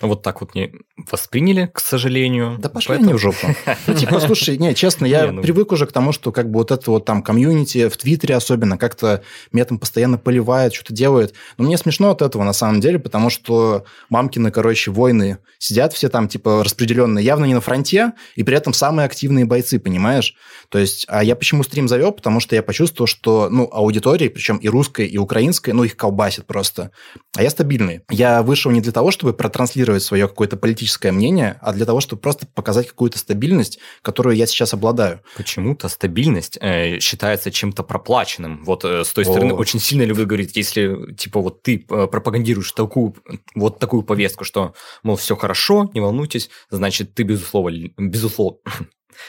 Вот так вот не восприняли, к сожалению. Да пошли Поэтому- они в жопу. Ну, типа, слушай, не, честно, я ну- привык уже к тому, что как бы вот это вот там комьюнити, в Твиттере особенно, как-то меня там постоянно поливает, что-то делает. Но мне смешно от этого на самом деле, потому что мамкины, короче, войны сидят все там, типа, распределенные, явно не на фронте, и при этом самые активные бойцы, понимаешь? То есть, а я почему стрим завел? Потому что я почувствовал, что, ну, аудитории, причем и русской, и украинской, ну, их колбасит просто. А я стабильный. Я вышел не для того, чтобы протранслировать свое какое-то политическое мнение, а для того, чтобы просто показать какую-то стабильность, которую я сейчас обладаю. Почему-то стабильность э, считается чем-то проплаченным. Вот э, с той стороны О. очень сильно люблю говорить, если типа вот ты э, пропагандируешь такую вот такую повестку, что мол все хорошо, не волнуйтесь, значит ты безусловно, безусловно,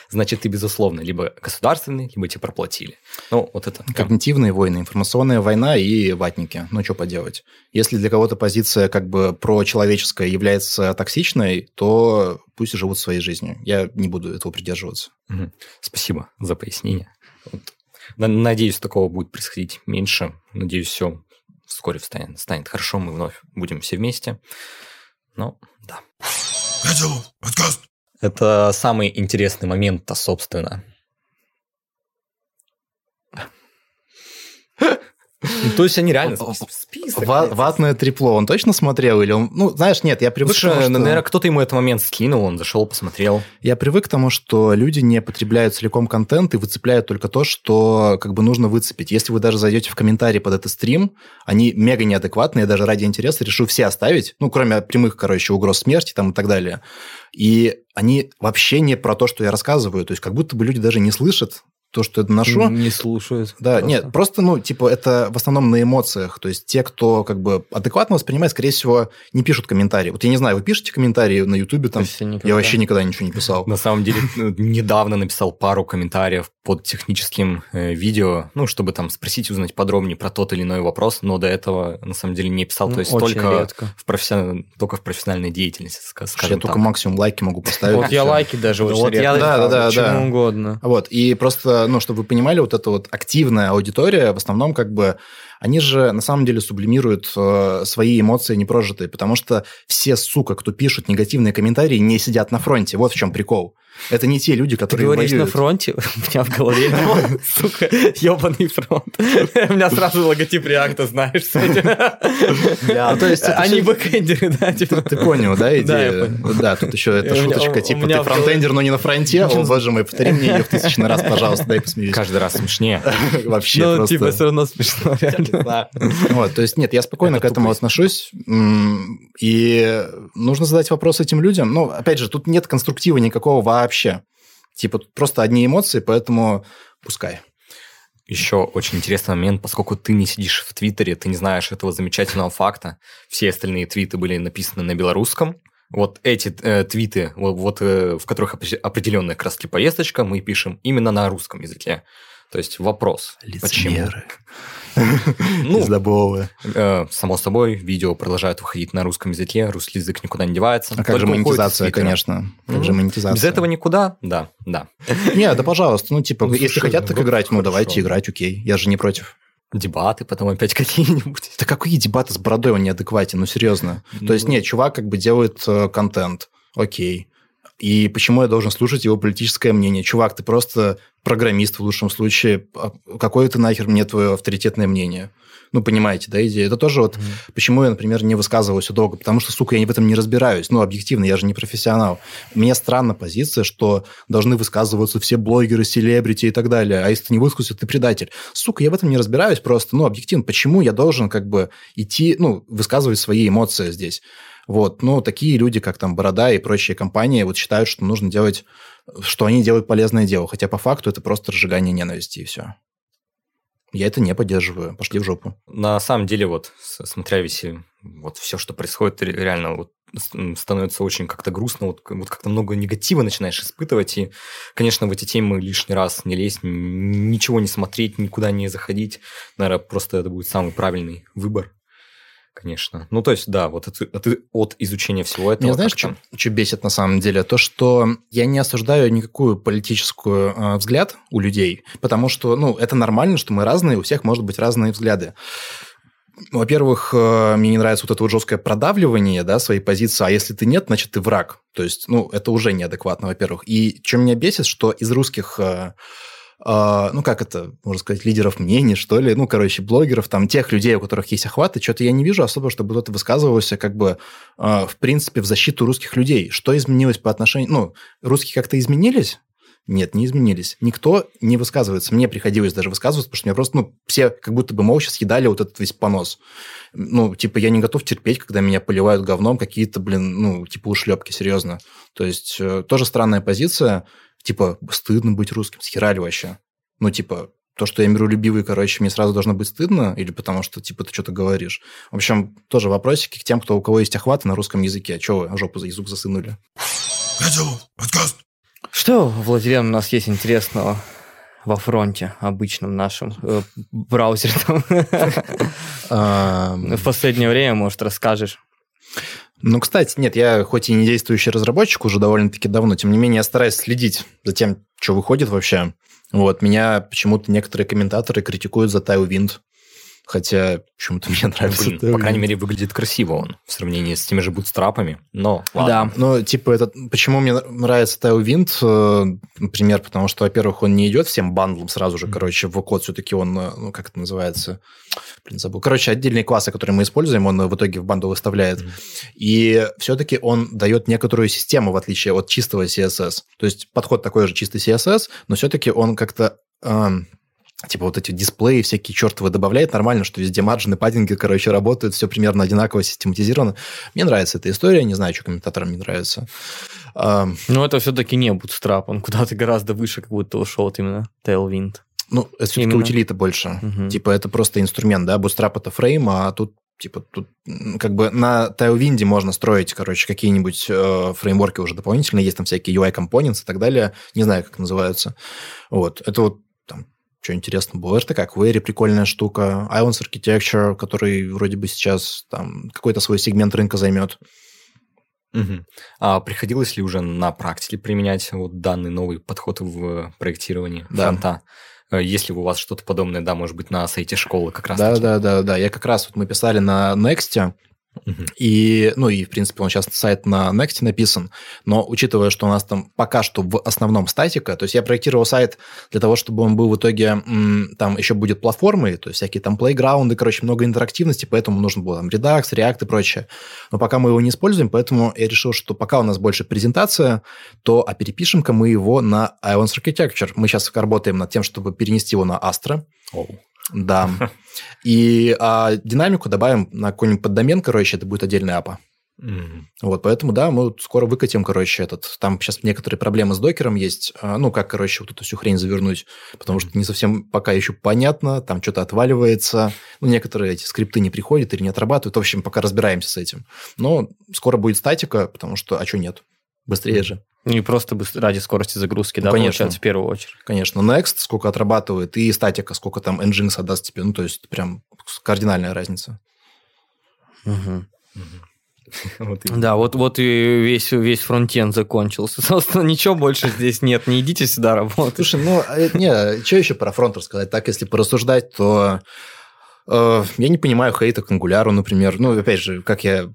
значит ты безусловно либо государственный, либо тебе проплатили. Ну вот это. Когнитивные войны, информационная война и ватники. Ну, что поделать. Если для кого-то позиция как бы прочеловеческая является токсичной, то пусть живут своей жизнью. Я не буду этого придерживаться. Мгм. Спасибо за пояснение. Вот. На- Надеюсь, такого будет происходить меньше. Надеюсь, все вскоре станет, станет хорошо, мы вновь будем все вместе. Ну, да. Радио, подкаст. Это самый интересный момент-то, собственно. То есть они реально список. Ватное трепло, он точно смотрел? Или он... Ну, знаешь, нет, я привык к Слушай, тому, что... наверное, кто-то ему этот момент скинул, он зашел, посмотрел. Я привык к тому, что люди не потребляют целиком контент и выцепляют только то, что как бы нужно выцепить. Если вы даже зайдете в комментарии под этот стрим, они мега неадекватные, я даже ради интереса решу все оставить, ну, кроме прямых, короче, угроз смерти там и так далее. И они вообще не про то, что я рассказываю. То есть как будто бы люди даже не слышат то, что я доношу. Не слушают. Да, просто. нет, просто, ну, типа, это в основном на эмоциях. То есть те, кто как бы адекватно воспринимает, скорее всего, не пишут комментарии. Вот я не знаю, вы пишете комментарии на Ютубе там? Я вообще никогда ничего не писал. На самом деле, ну, недавно написал пару комментариев под техническим э, видео, ну, чтобы там спросить, узнать подробнее про тот или иной вопрос, но до этого, на самом деле, не писал. Ну, То есть очень только редко. в, профессион- только в профессиональной деятельности, ска- Я скажем только так. максимум лайки могу поставить. Вот я лайки даже вот я- редко да, да, да, угодно. Вот, и просто, ну, чтобы вы понимали, вот эта вот активная аудитория, в основном, как бы, они же на самом деле сублимируют э, свои эмоции непрожитые, потому что все, сука, кто пишут негативные комментарии, не сидят на фронте. Вот в чем прикол. Это не те люди, Ты которые говоришь на воюют. фронте, у меня в голове, сука, ебаный фронт. У меня сразу логотип реакта, знаешь, с этим. То есть Они бэкэндеры, да, типа. Ты понял, да, Да, я идею? понял. Да, тут еще эта шуточка, типа, ты фронтендер, но не на фронте. О, боже мой, повтори мне ее в тысячный раз, пожалуйста, дай посмеюсь. Каждый раз смешнее. Вообще Ну, типа, все равно смешно, реально. Вот, то есть, нет, я спокойно к этому отношусь, и нужно задать вопрос этим людям. Ну, опять же, тут нет конструктива никакого вообще. Типа, тут просто одни эмоции, поэтому пускай. Еще очень интересный момент, поскольку ты не сидишь в Твиттере, ты не знаешь этого замечательного факта. Все остальные твиты были написаны на белорусском. Вот эти э, твиты, вот, вот, э, в которых опре- определенная как раз-таки поездочка, мы пишем именно на русском языке. То есть вопрос, почему? Ну, пиздоболы. э, само собой, видео продолжают выходить на русском языке, русский язык никуда не девается. А как же из монетизация, конечно. Как же монетизация. Без этого никуда? Да, да. Не, да пожалуйста, ну, типа, Ну, если слушай, хотят так играть, ну, хорошо. давайте играть, окей. Я же не против. Дебаты потом опять какие-нибудь. Да какие дебаты с бородой, он неадекватен, ну, серьезно. То есть, Ну. нет, чувак как бы делает э, контент, окей. И почему я должен слушать его политическое мнение? Чувак, ты просто программист в лучшем случае. А Какое ты нахер мне твое авторитетное мнение? Ну, понимаете, да, идея? Это тоже вот почему я, например, не высказываюсь долго, потому что, сука, я в этом не разбираюсь. Ну, объективно, я же не профессионал. Мне странна позиция, что должны высказываться все блогеры, селебрити и так далее. А если ты не высказался, ты предатель. Сука, я в этом не разбираюсь просто. Ну, объективно, почему я должен как бы идти, ну, высказывать свои эмоции здесь? Вот, ну, такие люди, как там Борода и прочие компании, вот считают, что нужно делать, что они делают полезное дело, хотя по факту это просто разжигание ненависти и все. Я это не поддерживаю. Пошли в жопу. На самом деле, вот, смотря весь, э, вот все, что происходит, ре- реально вот становится очень как-то грустно, вот, вот как-то много негатива начинаешь испытывать, и, конечно, в эти темы лишний раз не лезть, ничего не смотреть, никуда не заходить, наверное, просто это будет самый правильный выбор, конечно. Ну, то есть, да, вот от, от- от изучения всего этого... Меня знаешь, как-то- что, что бесит на самом деле? То, что я не осуждаю никакую политическую э, взгляд у людей, потому что, ну, это нормально, что мы разные, у всех может быть разные взгляды. Во-первых, э, мне не нравится вот это вот жесткое продавливание, да, своей позиции, а если ты нет, значит, ты враг. То есть, ну, это уже неадекватно, во-первых. И что меня бесит, что из русских э, ну, как это, можно сказать, лидеров мнений, что ли, ну, короче, блогеров, там, тех людей, у которых есть охваты, что-то я не вижу особо, чтобы кто-то высказывался, как бы, э, в принципе, в защиту русских людей. Что изменилось по отношению... Ну, русские как-то изменились? Нет, не изменились. Никто не высказывается. Мне приходилось даже высказываться, потому что меня просто, ну, все как будто бы молча съедали вот этот весь понос. Ну, типа, я не готов терпеть, когда меня поливают говном какие-то, блин, ну, типа, ушлепки, серьезно. То есть, э, тоже странная позиция. Типа, стыдно быть русским, схерали вообще. Ну, типа, то, что я миролюбивый, короче, мне сразу должно быть стыдно, или потому что, типа, ты что-то говоришь. В общем, тоже вопросики к тем, кто, у кого есть охваты на русском языке. Чего вы жопу за язык засынули? Подкаст. Что, Владимир, у нас есть интересного во фронте обычном нашем э? Ам, В последнее время, может, расскажешь? Ну, кстати, нет, я хоть и не действующий разработчик уже довольно-таки давно, тем не менее я стараюсь следить за тем, что выходит вообще. Вот, меня почему-то некоторые комментаторы критикуют за Tailwind, хотя почему-то мне нравится Блин, по крайней мере, выглядит красиво он в сравнении с теми же бутстрапами, но ладно. Да. Ну, типа, это, почему мне нравится Tailwind, э, например, потому что, во-первых, он не идет всем бандлом сразу же, короче, в код все-таки он, э, ну, как это называется, блин, забыл. Короче, отдельные классы, которые мы используем, он э, в итоге в банду выставляет. И все-таки он дает некоторую систему, в отличие от чистого CSS. То есть подход такой же чистый CSS, но все-таки он как-то... эм, Типа вот эти дисплеи всякие чертовы добавляет нормально, что везде марджины, паддинги, короче, работают, все примерно одинаково систематизировано. Мне нравится эта история, не знаю, что комментаторам не нравится. Но это все-таки не Bootstrap, он куда-то гораздо выше как будто ушел вот именно Tailwind. Ну, это все-таки утилита больше. Мгм. Типа это просто инструмент, да, Bootstrap это фрейм, а тут типа тут как бы на Tailwind можно строить, короче, какие-нибудь э, фреймворки уже дополнительные, есть там всякие UI components и так далее, не знаю, как называются. Вот, это вот что интересно было. RTK Query прикольная штука, Ions Architecture, который вроде бы сейчас там какой-то свой сегмент рынка займет. Мгм. А приходилось ли уже на практике применять вот данный новый подход в проектировании Да. фронта? Э, Если у вас что-то подобное, да, может быть, на сайте школы как раз Да, да, да, да. Я как раз вот мы писали на Next. И, ну, и, в принципе, он сейчас сайт на Next написан, но учитывая, что у нас там пока что в основном статика, то есть я проектировал сайт для того, чтобы он был в итоге, там еще будет платформой, то есть всякие там плейграунды, короче, много интерактивности, поэтому нужно было там Redux, React и прочее. Но пока мы его не используем, поэтому я решил, что пока у нас больше презентация, то а перепишем-ка мы его на Ions Architecture. Мы сейчас работаем над тем, чтобы перенести его на Astra. Оу. Да. И а, динамику добавим на какой-нибудь поддомен, короче, это будет отдельная апа. Мгм. Вот, поэтому, да, мы вот скоро выкатим, короче, этот... Там сейчас некоторые проблемы с докером есть. а, Ну, как, короче, вот эту всю хрень завернуть, потому что не совсем пока еще понятно, там что-то отваливается. Ну, некоторые эти скрипты не приходят или не отрабатывают. В общем, пока разбираемся с этим. Но скоро будет статика, потому что... А что нет? Быстрее же. Не просто быстро- ради скорости загрузки, Ну, да, конечно. получается, в первую очередь. Конечно, Next сколько отрабатывает, и статика сколько там Nginx отдаст тебе. Ну, то есть, прям кардинальная разница. Мгм. Вот Да, вот, вот и весь, весь фронтенд закончился. Собственно, ничего больше здесь нет. Не идите сюда работать. Слушай, ну, э, не, что еще про фронт рассказать? Так, если порассуждать, то э, я не понимаю хейта к ангуляру, например. Ну, опять же, как я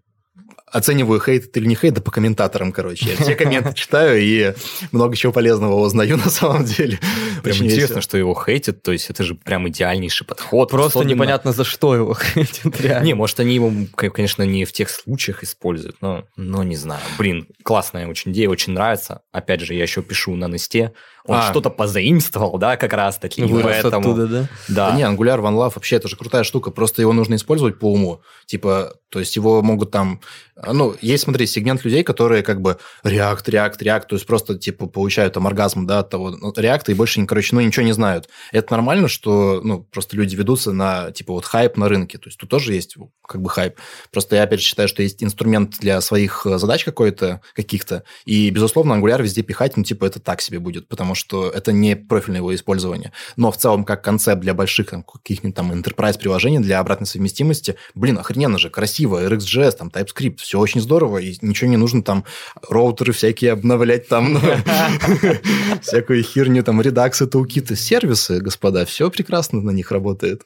оцениваю хейт это или не хейт, да по комментаторам, короче. Я все комменты читаю и много чего полезного узнаю на самом деле. Прям Очень интересно, весело. что его хейтят, то есть это же прям идеальнейший подход. Просто особенно- непонятно, за что его хейтят, реально. Не, может, они его, конечно, не в тех случаях используют, но, но не знаю. Блин, классная очень идея, очень нравится. Опять же, я еще пишу на Несте. Он А. что-то позаимствовал, да, как раз-таки. Вырос поэтому- оттуда, да? Да. Да не, Angular One Love вообще это же крутая штука, просто его нужно использовать по уму. Типа, то есть его могут там... Ну, есть, смотри, сегмент людей, которые как бы React, React, React, то есть просто, типа, получают там оргазм, да, от того ну, React и больше, короче, ну, ничего не знают. Это нормально, что, ну, просто люди ведутся на, типа, вот хайп на рынке, то есть тут тоже есть как бы хайп. Просто я, опять считаю, что есть инструмент для своих э, задач какой-то, каких-то, и, безусловно, Angular везде пихать, ну, типа, это так себе будет, потому что это не профильное его использование. Но в целом, как концепт для больших там, каких-нибудь там enterprise приложений для обратной совместимости, блин, охрененно же, красиво, RxJS, там, TypeScript, все очень здорово, и ничего не нужно там роутеры всякие обновлять там, ну, всякую херню, там, редаксы, таукиты, сервисы, господа, все прекрасно на них работает.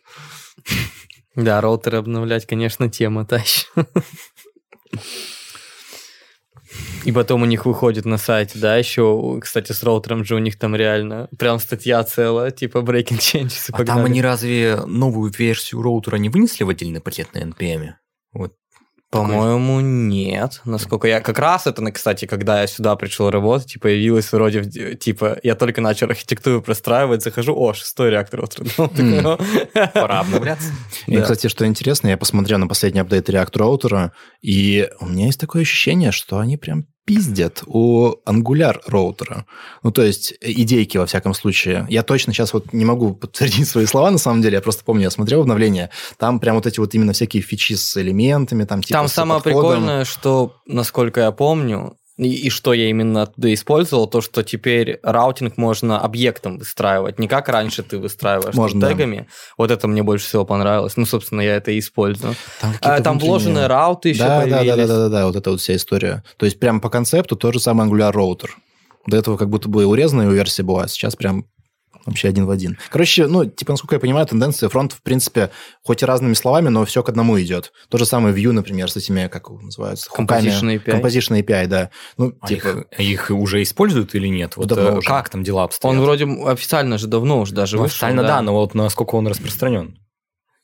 Да, роутеры обновлять, конечно, тема та еще. И потом у них выходит на сайте, да, еще, кстати, с роутером же у них там реально прям статья целая, типа breaking changes. А там они разве новую версию роутера не вынесли в отдельный пакет на NPM? Вот. По-моему, нет. Насколько я... Как раз это, кстати, когда я сюда пришел работать, и появилось вроде, типа, я только начал архитектуру простраивать, захожу, о, шестой реактор ну. Пора обновляться. И, кстати, что интересно, я посмотрел на последний апдейт React роутера, и у меня есть такое ощущение, что они прям пиздят у Angular роутера. Ну, то есть, э, идейки, во всяком случае. Я точно сейчас вот не могу подтвердить свои слова, на самом деле. Я просто помню, я смотрел обновление. Там прям вот эти вот именно всякие фичи с элементами, там типа Там самое подходом. прикольное, что, насколько я помню, и, и что я именно оттуда использовал, то, что теперь routing можно объектом выстраивать, не как раньше ты выстраиваешь там Можно, да. тегами. Вот это мне больше всего понравилось. Ну, собственно, я это и использую. Там, А, там внутренние- вложенные route ы еще да, да, да, появились. да, да, да, да, вот эта вот вся история. То есть, прям по концепту тоже самый Angular роутер. До этого как будто бы урезанная версия была, а сейчас прям вообще один в один. Короче, ну, типа, насколько я понимаю, тенденция фронта, в принципе, хоть и разными словами, но все к одному идет. То же самое Vue, например, с этими, как его называются? хуками. Composition API. Composition API, да. Ну, А типа, их, их уже используют или нет? Вот Давно э, уже. как там дела обстоят? Он вроде официально же давно уже даже Ну, вышел. официально да. но вот насколько он распространен?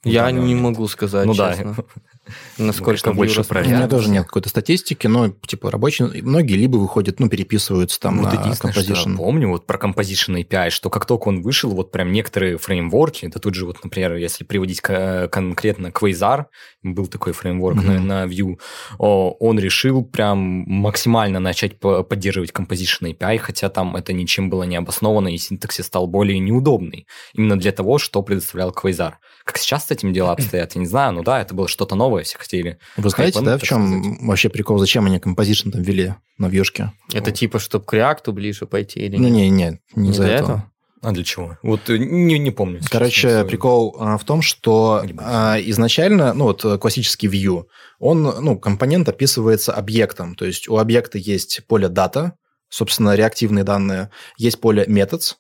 Я Ну, да, не могу сказать, Ну да. честно. Ну, Насколько конечно, больше Vue у меня тоже нет какой-то статистики, но, типа, рабочие, многие либо выходят, ну, переписываются там Вот на что я помню вот про Composition API, что как только он вышел, вот прям некоторые фреймворки, да тут же вот, например, если приводить к- конкретно Quasar, был такой фреймворк на, Мгм. на Vue, он решил прям максимально начать по- поддерживать Composition API, хотя там это ничем было не обосновано, и синтаксис стал более неудобный. Именно для того, что предоставлял Quasar. Как сейчас с этим дела обстоят, я не знаю, ну да, это было что-то новое, новое, если хотели. Вы знаете, да, в чем вообще прикол? Зачем они композишн там ввели на вьюшке? Это типа, чтобы к реакту ближе пойти или Ну, нет? не, не, не из-за Из-за этого. А для чего? Вот э, не, не помню. Короче, честно, прикол а, в том, что а, изначально, ну вот э, классический view, он, ну, компонент описывается объектом, то есть у объекта есть поле data, собственно, реактивные данные, есть поле methods,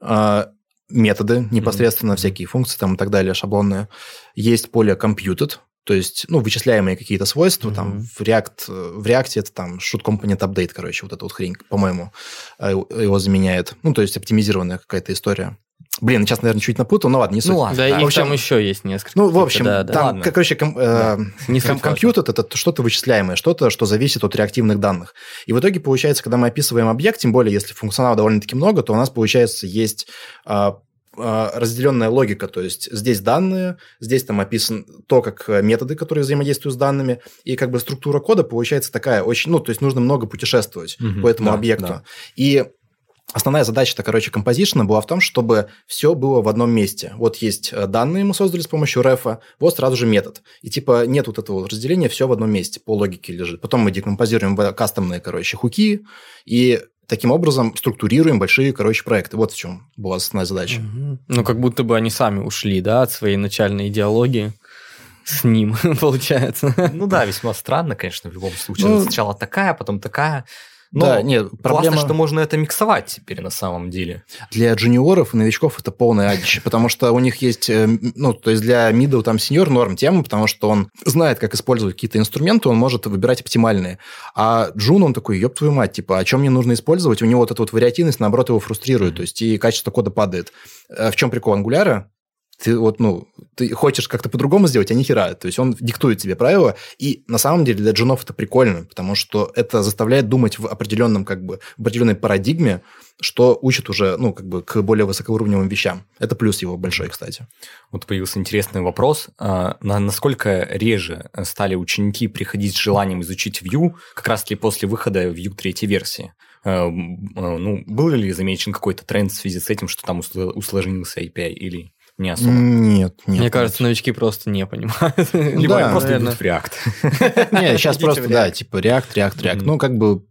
а, методы непосредственно, Мгм. всякие функции там и так далее, шаблонные, есть поле computed, то есть, ну, вычисляемые какие-то свойства, там, Мгм. в, React, э, в React это там shoot component update, короче, вот эта вот хрень, по-моему, э, его заменяет. Ну, то есть, оптимизированная какая-то история. Блин, сейчас, наверное, чуть напутал, но ладно, не суть. Ну ладно, Да, да. их В общем, там еще есть несколько. Ну, в общем, да, да. там, Ладно. короче, ком- э, Не ком- компьютер это что-то вычисляемое, что-то, что зависит от реактивных данных. И в итоге получается, когда мы описываем объект, тем более, если функционала довольно-таки много, то у нас, получается, есть а, разделенная логика, то есть здесь данные, здесь там описан то, как э, методы, которые взаимодействуют с данными, и как бы структура кода получается такая очень, ну, то есть нужно много путешествовать Мгм, по этому да, объекту. да. И Основная задача-то, короче, композишна была в том, чтобы все было в одном месте. Вот есть э, данные мы создали с помощью рефа, вот сразу же метод. И типа нет вот этого разделения, все в одном месте, по логике лежит. Потом мы декомпозируем в кастомные, короче, хуки, и таким образом структурируем большие, короче, проекты. Вот в чем была основная задача. Мгм. Ну, как будто бы они сами ушли, да, от своей начальной идеологии с ним, получается. Ну да, весьма странно, конечно, в любом случае. Ну, Сначала такая, потом такая. Но да, нет, проблема... классно, что можно это миксовать теперь на самом деле. Для джуниоров и новичков это полное адище, потому что у них есть, э, ну, то есть для мидл там сеньор норм тема, потому что он знает, как использовать какие-то инструменты, он может выбирать оптимальные. А джун, он такой, ёб твою мать, типа, о чем мне нужно использовать? У него вот эта вот вариативность, наоборот, его фрустрирует, то есть и качество кода падает. Э, В чем прикол ангуляра? Ты вот, ну, ты хочешь как-то по-другому сделать, а ни хера. То есть он диктует тебе правила, и на самом деле для джунов это прикольно, потому что это заставляет думать в определенном, как бы, в определенной парадигме, что учит уже, ну, как бы, к более высокоуровневым вещам. Это плюс его большой, кстати. Вот появился интересный вопрос. А, на- насколько реже стали ученики приходить с желанием изучить Vue как раз-таки после выхода Vue третьей версии? А, а, Ну, был ли замечен какой-то тренд в связи с этим, что там усл- усложнился API или не особо? Нет, нет. Мне кажется, новички просто не понимают. Либо они просто идут в React. Не, сейчас просто, да, типа React, React, React. Ну, как бы,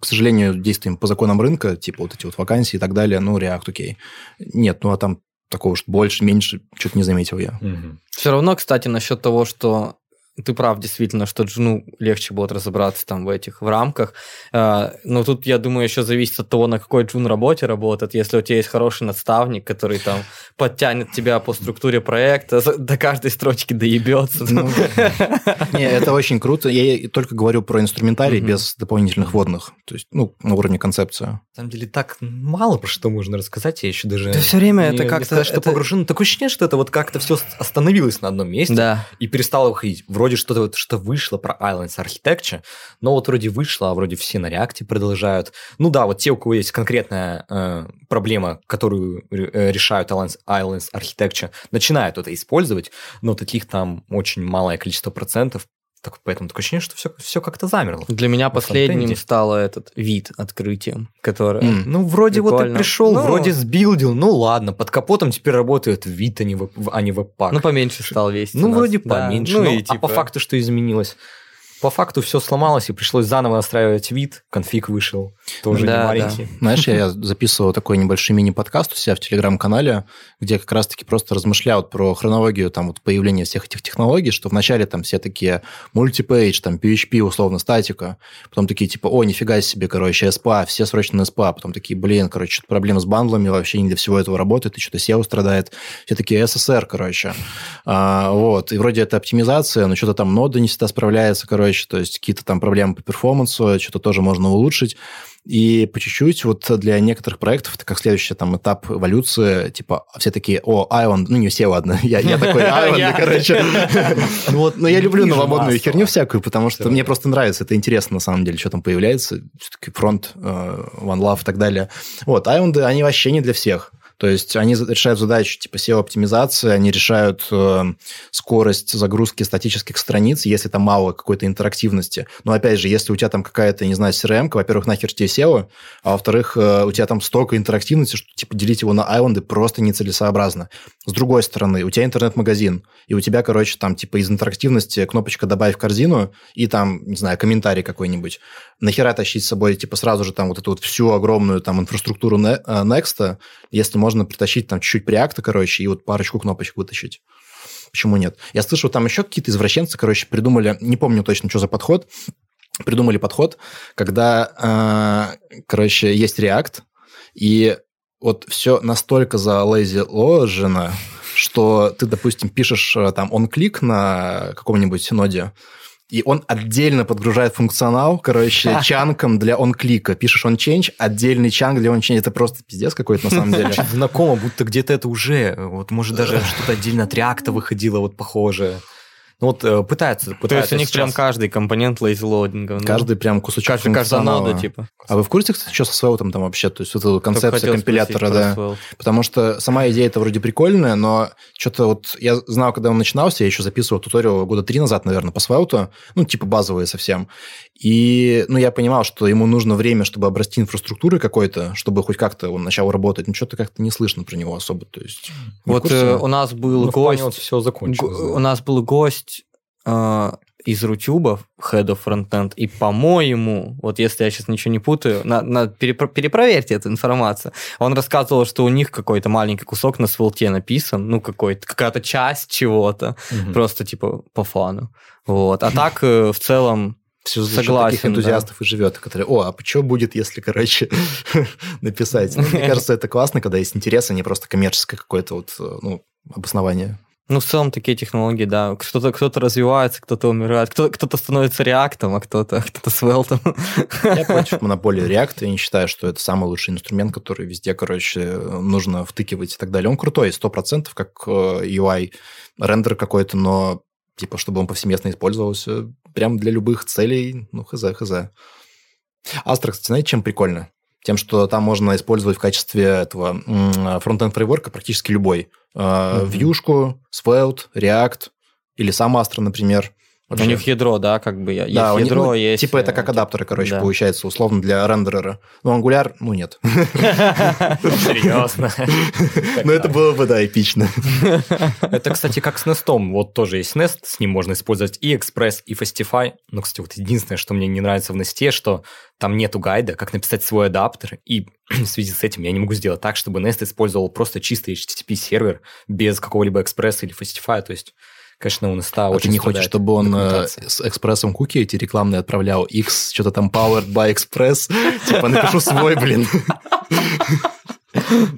к сожалению, действуем по законам рынка, типа вот эти вот вакансии и так далее, ну, React, окей. Нет, ну, а там такого уж больше, меньше, что-то не заметил я. Все равно, кстати, насчет того, что ты прав, действительно, что джуну легче будет разобраться там в этих в рамках. А, Но тут, я думаю, еще зависит от того, на какой джун работе работает. Если у тебя есть хороший наставник, который там подтянет тебя по структуре проекта, до каждой строчки доебется. Ну, Не, это очень круто. Я только говорю про инструментарий Мгм. без дополнительных водных. То есть, ну, на уровне концепции. На самом деле так мало про что можно рассказать, я еще даже... Да всё время не- это не как-то- сказать, что это- погружен. Такое ощущение, что это вот как-то все остановилось на одном месте. Да. и перестало выходить. Вроде что-то вот, что вышло про Islands Architecture, но вот вроде вышло, а вроде все на реакте продолжают. Ну да, вот те, у кого есть конкретная э, проблема, которую э, решают Islands, Islands Architecture, начинают это использовать, но таких там очень малое количество процентов, так, поэтому такое ощущение, что все, все как-то замерло. Для меня последним стало этот вид открытием, которое... М. Ну, вроде вот Прикольно. ты пришел, Ну. вроде сбилдил, ну ладно, под капотом теперь работает вид, а не, веб, а не веб-пак. Ну, поменьше стал весить. Ну, вроде Да. поменьше. Ну, но- и А по типа- факту что изменилось? По факту все сломалось, и пришлось заново настраивать вид, конфиг вышел, тоже Да, не маленький. Знаешь, я записывал такой небольшой мини-подкаст у себя в Телеграм-канале, где как раз-таки просто размышлял про хронологию там вот появления всех этих технологий, что вначале там все такие мультипейдж, там PHP, условно, статика, потом такие типа, о, нифига себе, короче, SPA, все срочно на SPA, потом такие, блин, короче, что-то проблемы с бандлами, вообще не для всего этого работает, и что-то SEO страдает, все такие SSR, короче. А, вот, и вроде это оптимизация, но что-то там нода не всегда справляется, короче, то есть какие-то там проблемы по перформансу, что-то тоже можно улучшить. И по чуть-чуть вот для некоторых проектов это как следующий там этап эволюции, типа все такие, о, Island, ну не все, ладно, я, я такой Я- короче. Ну вот, но я люблю новомодную херню всякую, потому что мне просто нравится, это интересно на самом деле, что там появляется, все-таки фронт, э, One Love и так далее. Вот, Island, они вообще не для всех. То есть они решают задачу типа SEO-оптимизации, они решают э, скорость загрузки статических страниц, если там мало какой-то интерактивности. Но опять же, если у тебя там какая-то, не знаю, CRM, во-первых, нахер тебе SEO, а во-вторых, э, у тебя там столько интерактивности, что типа делить его на айленды просто нецелесообразно. С другой стороны, у тебя интернет-магазин, и у тебя, короче, там типа из интерактивности кнопочка «добавь в корзину» и там, не знаю, комментарий какой-нибудь. Нахера тащить с собой типа сразу же там вот эту вот всю огромную там инфраструктуру э, Next, если можно притащить там чуть-чуть Preact, короче, и вот парочку кнопочек вытащить. Почему нет? Я слышал, там еще какие-то извращенцы, короче, придумали, не помню точно, что за подход, придумали подход, когда, э, короче, есть React, и вот все настолько залейзиложено, что ты, допустим, пишешь э, там он-клик на каком-нибудь ноде, и он отдельно подгружает функционал, короче, чанком для он-клика. Пишешь он-change, отдельный чанк для он-change. Это просто пиздец какой-то на самом деле. Знакомо, будто где-то это уже, вот может даже что-то отдельно от реакта выходило вот похожее. Ну вот э, пытаются, То есть пытаются у них прям сейчас- каждый компонент лейзлоудинга. ну, Каждый прям кусочек каждый, функционала. нода, типа. А вы в курсе, кстати, что со Svelte там вообще? То есть вот эта концепция компилятора, да. Потому что сама идея это вроде прикольная, но что-то вот я знал, когда он начинался, я еще записывал туториал года три назад, наверное, по Svelte, ну, типа базовые совсем. И, ну, я понимал, что ему нужно время, чтобы обрасти инфраструктурой какой-то, чтобы хоть как-то он начал работать, но что-то как-то не слышно про него особо, то есть... Вот э, у нас был Ну, плане гость... вот все закончилось. Го- У нас был гость э, из Рутюба, Head of Frontend, и, по-моему, вот если я сейчас ничего не путаю, на, на- перепро- перепроверьте эту информацию. Он рассказывал, что у них какой-то маленький кусок на свелте написан, ну, какой-то, какая-то часть чего-то, Мгм. просто, типа, по фану. Вот. А так, э, в целом, Все за Согласен, таких да. энтузиастов и живет, которые, о, а что будет, если, короче, написать? Ну, Мне кажется, это классно, когда есть интерес, а не просто коммерческое какое-то вот, э, ну, обоснование. Ну, в целом, такие технологии, да. Кто-то кто развивается, кто-то умирает, кто- кто-то становится реактом, а кто-то кто свелтом. Я против монополии React, я не считаю, что это самый лучший инструмент, который везде, короче, нужно втыкивать и так далее. Он крутой, 100%, как э, UI, рендер какой-то, но типа, чтобы он повсеместно использовался, прям для любых целей, ну, хз, хз. Astra, кстати, знаете, чем прикольно? Тем, что там можно использовать в качестве этого фронтенд фреймворка практически любой. Э, Мгм. Vue'шку, Svelte, React или сам Astra, например. У Вообще. них ядро, да, как бы есть Да, у них, ядро, ну, есть... Типа это э, как адаптеры, короче, да. получается, условно, для рендерера. Ну, Angular, ну, нет. Серьезно. Ну, это было бы, да, эпично. Это, кстати, как с Nest. Вот тоже есть Nest, с ним можно использовать и Express, и Fastify. Но, кстати, вот единственное, что мне не нравится в Nest, что там нету гайда, как написать свой адаптер. И в связи с этим я не могу сделать так, чтобы Nest использовал просто чистый HTTP-сервер без какого-либо Express или Fastify. То есть, конечно, у Nest А очень ты не хочешь, чтобы он э, с экспрессом куки эти рекламные отправлял? X, что-то там powered by Express. Типа, напишу свой, блин.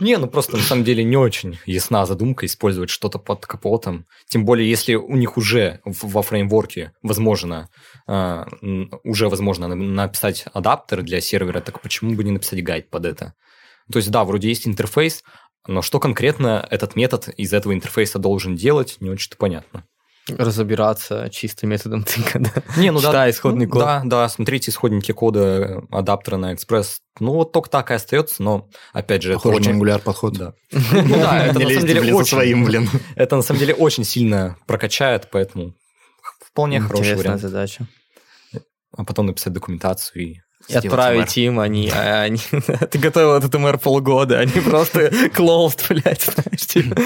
Не, ну просто на самом деле не очень ясна задумка использовать что-то под капотом. Тем более, если у них уже в- во фреймворке возможно, э, уже возможно на- написать адаптер для сервера, так почему бы не написать гайд под это? То есть, да, вроде есть интерфейс, но что конкретно этот метод из этого интерфейса должен делать, не очень-то понятно. Разобираться чисто методом тыка, да. Не, ну да, Читай исходный ну код. Да, да, смотрите исходники кода адаптера на Express. Ну, вот только так и остается, но, опять же, это Похоже на очень... Angular подход. Да. Ну да, это на самом деле очень... своим, блин. Это на самом деле очень сильно прокачает, поэтому вполне хороший Интересная вариант. задача. А потом написать документацию и И отправить им, они, а они... Ты готовил этот MR полгода, они просто closed, блядь, знаешь, типа.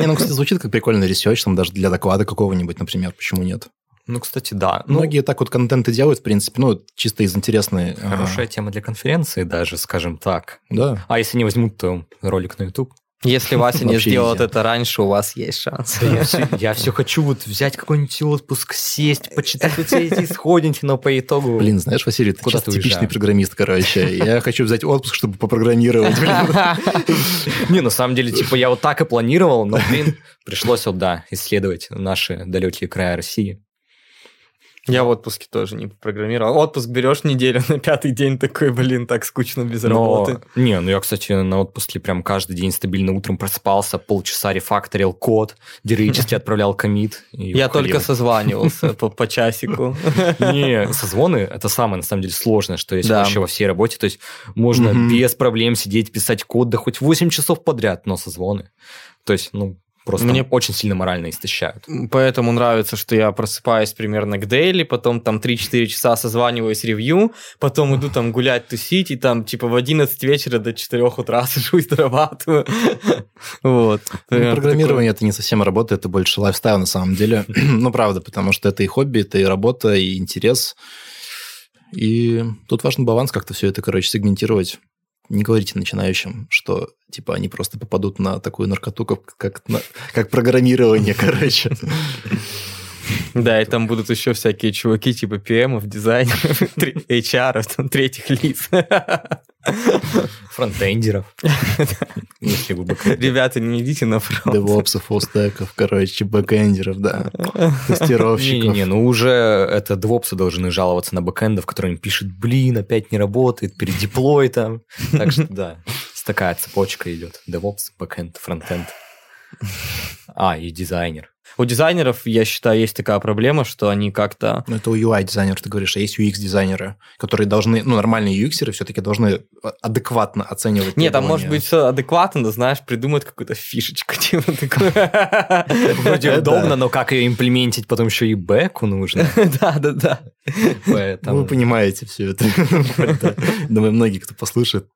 Не, ну, кстати, звучит как прикольный research, там даже для доклада какого-нибудь, например, почему нет? Ну, кстати, да. Ну, Многие так вот контенты делают, в принципе, ну, чисто из интересной... а, хорошая тема для конференции даже, скажем так. Да. А если не возьмут, то ролик на YouTube. Если Вася не сделает это раньше, у вас есть шанс. Я все, я все хочу вот взять какой-нибудь отпуск, сесть, почитать вот все эти исходники, но по итогу... Блин, знаешь, Василий, ты Куда сейчас ты типичный уезжаешь? программист, короче. Я хочу взять отпуск, чтобы попрограммировать, блин. Не, на самом деле, типа, я вот так и планировал, но, блин, пришлось вот, да, исследовать наши далекие края России. Я в отпуске тоже не программировал. Отпуск берешь неделю, на пятый день такой, блин, так скучно без Но- работы. Не, ну я, кстати, на отпуске прям каждый день стабильно утром просыпался, полчаса рефакторил код, героически отправлял комит. Я только созванивался по, часику. Не, созвоны это самое, на самом деле, сложное, что есть вообще во всей работе. То есть можно без проблем сидеть, писать код, да хоть 8 часов подряд, но созвоны. То есть, ну, просто Мне- очень сильно морально истощают. Поэтому нравится, что я просыпаюсь примерно к дейли, потом там 3-4 часа созваниваюсь ревью, потом иду там гулять, тусить, и там типа в 11 вечера до 4 утра сажусь, дорабатываю. Вот. Ну, программирование это не совсем работа, это больше lifestyle на самом деле. ну, правда, потому что это и хобби, это и работа, и интерес. И тут важен баланс, как-то все это, короче, сегментировать. Не говорите начинающим, что типа они просто попадут на такую наркоту, как, как, на- как программирование, короче. Да, и там будут еще всякие чуваки типа PM, дизайнеров, HR, третьих лиц. Фронтендеров. Ребята, не идите на фронт. Девопсов, фуллстеков, короче, бэкэндеров, да, тестировщиков. Не-не-не, ну уже это девопсы должны жаловаться на бэкэндов, которые им пишут, блин, опять не работает, передеплой там. Так что да, такая цепочка идет. Девопс, бэкэнд, фронтенд. А, и дизайнер. У дизайнеров, я считаю, есть такая проблема, что они как-то Ну, это у UI-дизайнеров, ты говоришь, а есть UX-дизайнеры, которые должны, ну, нормальные UX-еры все-таки должны а- адекватно оценивать Нет, там может быть все адекватно, но знаешь, придумают какую-то фишечку, типа такую. Вроде удобно, но как ее имплементить потом еще и бэку нужно. Да, да, да. Поэтому... Вы понимаете все это. Думаю, многие, кто послушает,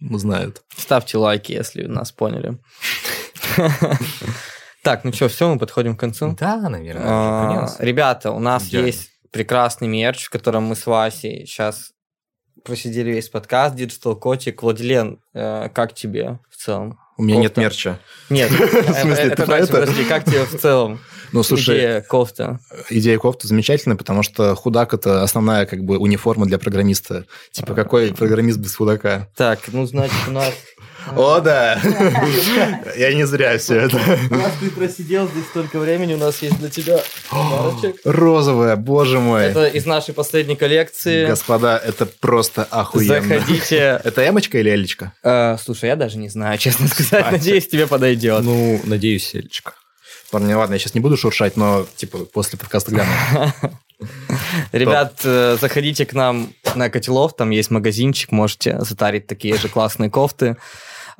узнают. Ставьте лайки, если нас поняли. Так, ну что, все, мы подходим к концу. Да, наверное. А. Ребята, у нас есть прекрасный мерч, в котором мы с Васей сейчас просидели весь подкаст, Digital Котик. Владилен, э, как тебе в целом? У меня нет Кофта. мерча. Нет, смысле, это ты про дальше, это? подожди, как тебе в целом Ну, слушай, идея кофта? идея кофты замечательная, потому что худак – это основная как бы униформа для программиста. Типа, какой программист без худака? Так, ну, значит, у нас... О, да! Я не зря все это. Раз ты просидел здесь столько времени, у нас есть для тебя подарочек. Розовая, боже мой. Это из нашей последней коллекции. Господа, это просто охуенно. Заходите. Это эмочка или элечка? Э, Слушай, я даже не знаю, честно сказать. Надеюсь, тебе подойдет. Ну, надеюсь, Элечка. Парни, ладно, я сейчас не буду шуршать, но типа после подкаста гляну. Ребят, э, заходите к нам на Котелов, там есть магазинчик, можете затарить такие же классные кофты.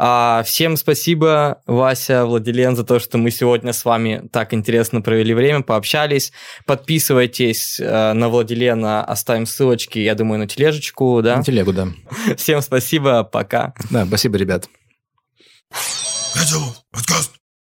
А, всем спасибо, Вася, Владилен, за то, что мы сегодня с вами так интересно провели время, пообщались. Подписывайтесь э, на Владилена, оставим ссылочки, я думаю, на тележечку, да? На телегу, да. Всем спасибо, пока. Да, спасибо, ребят. Пятел, подкаст.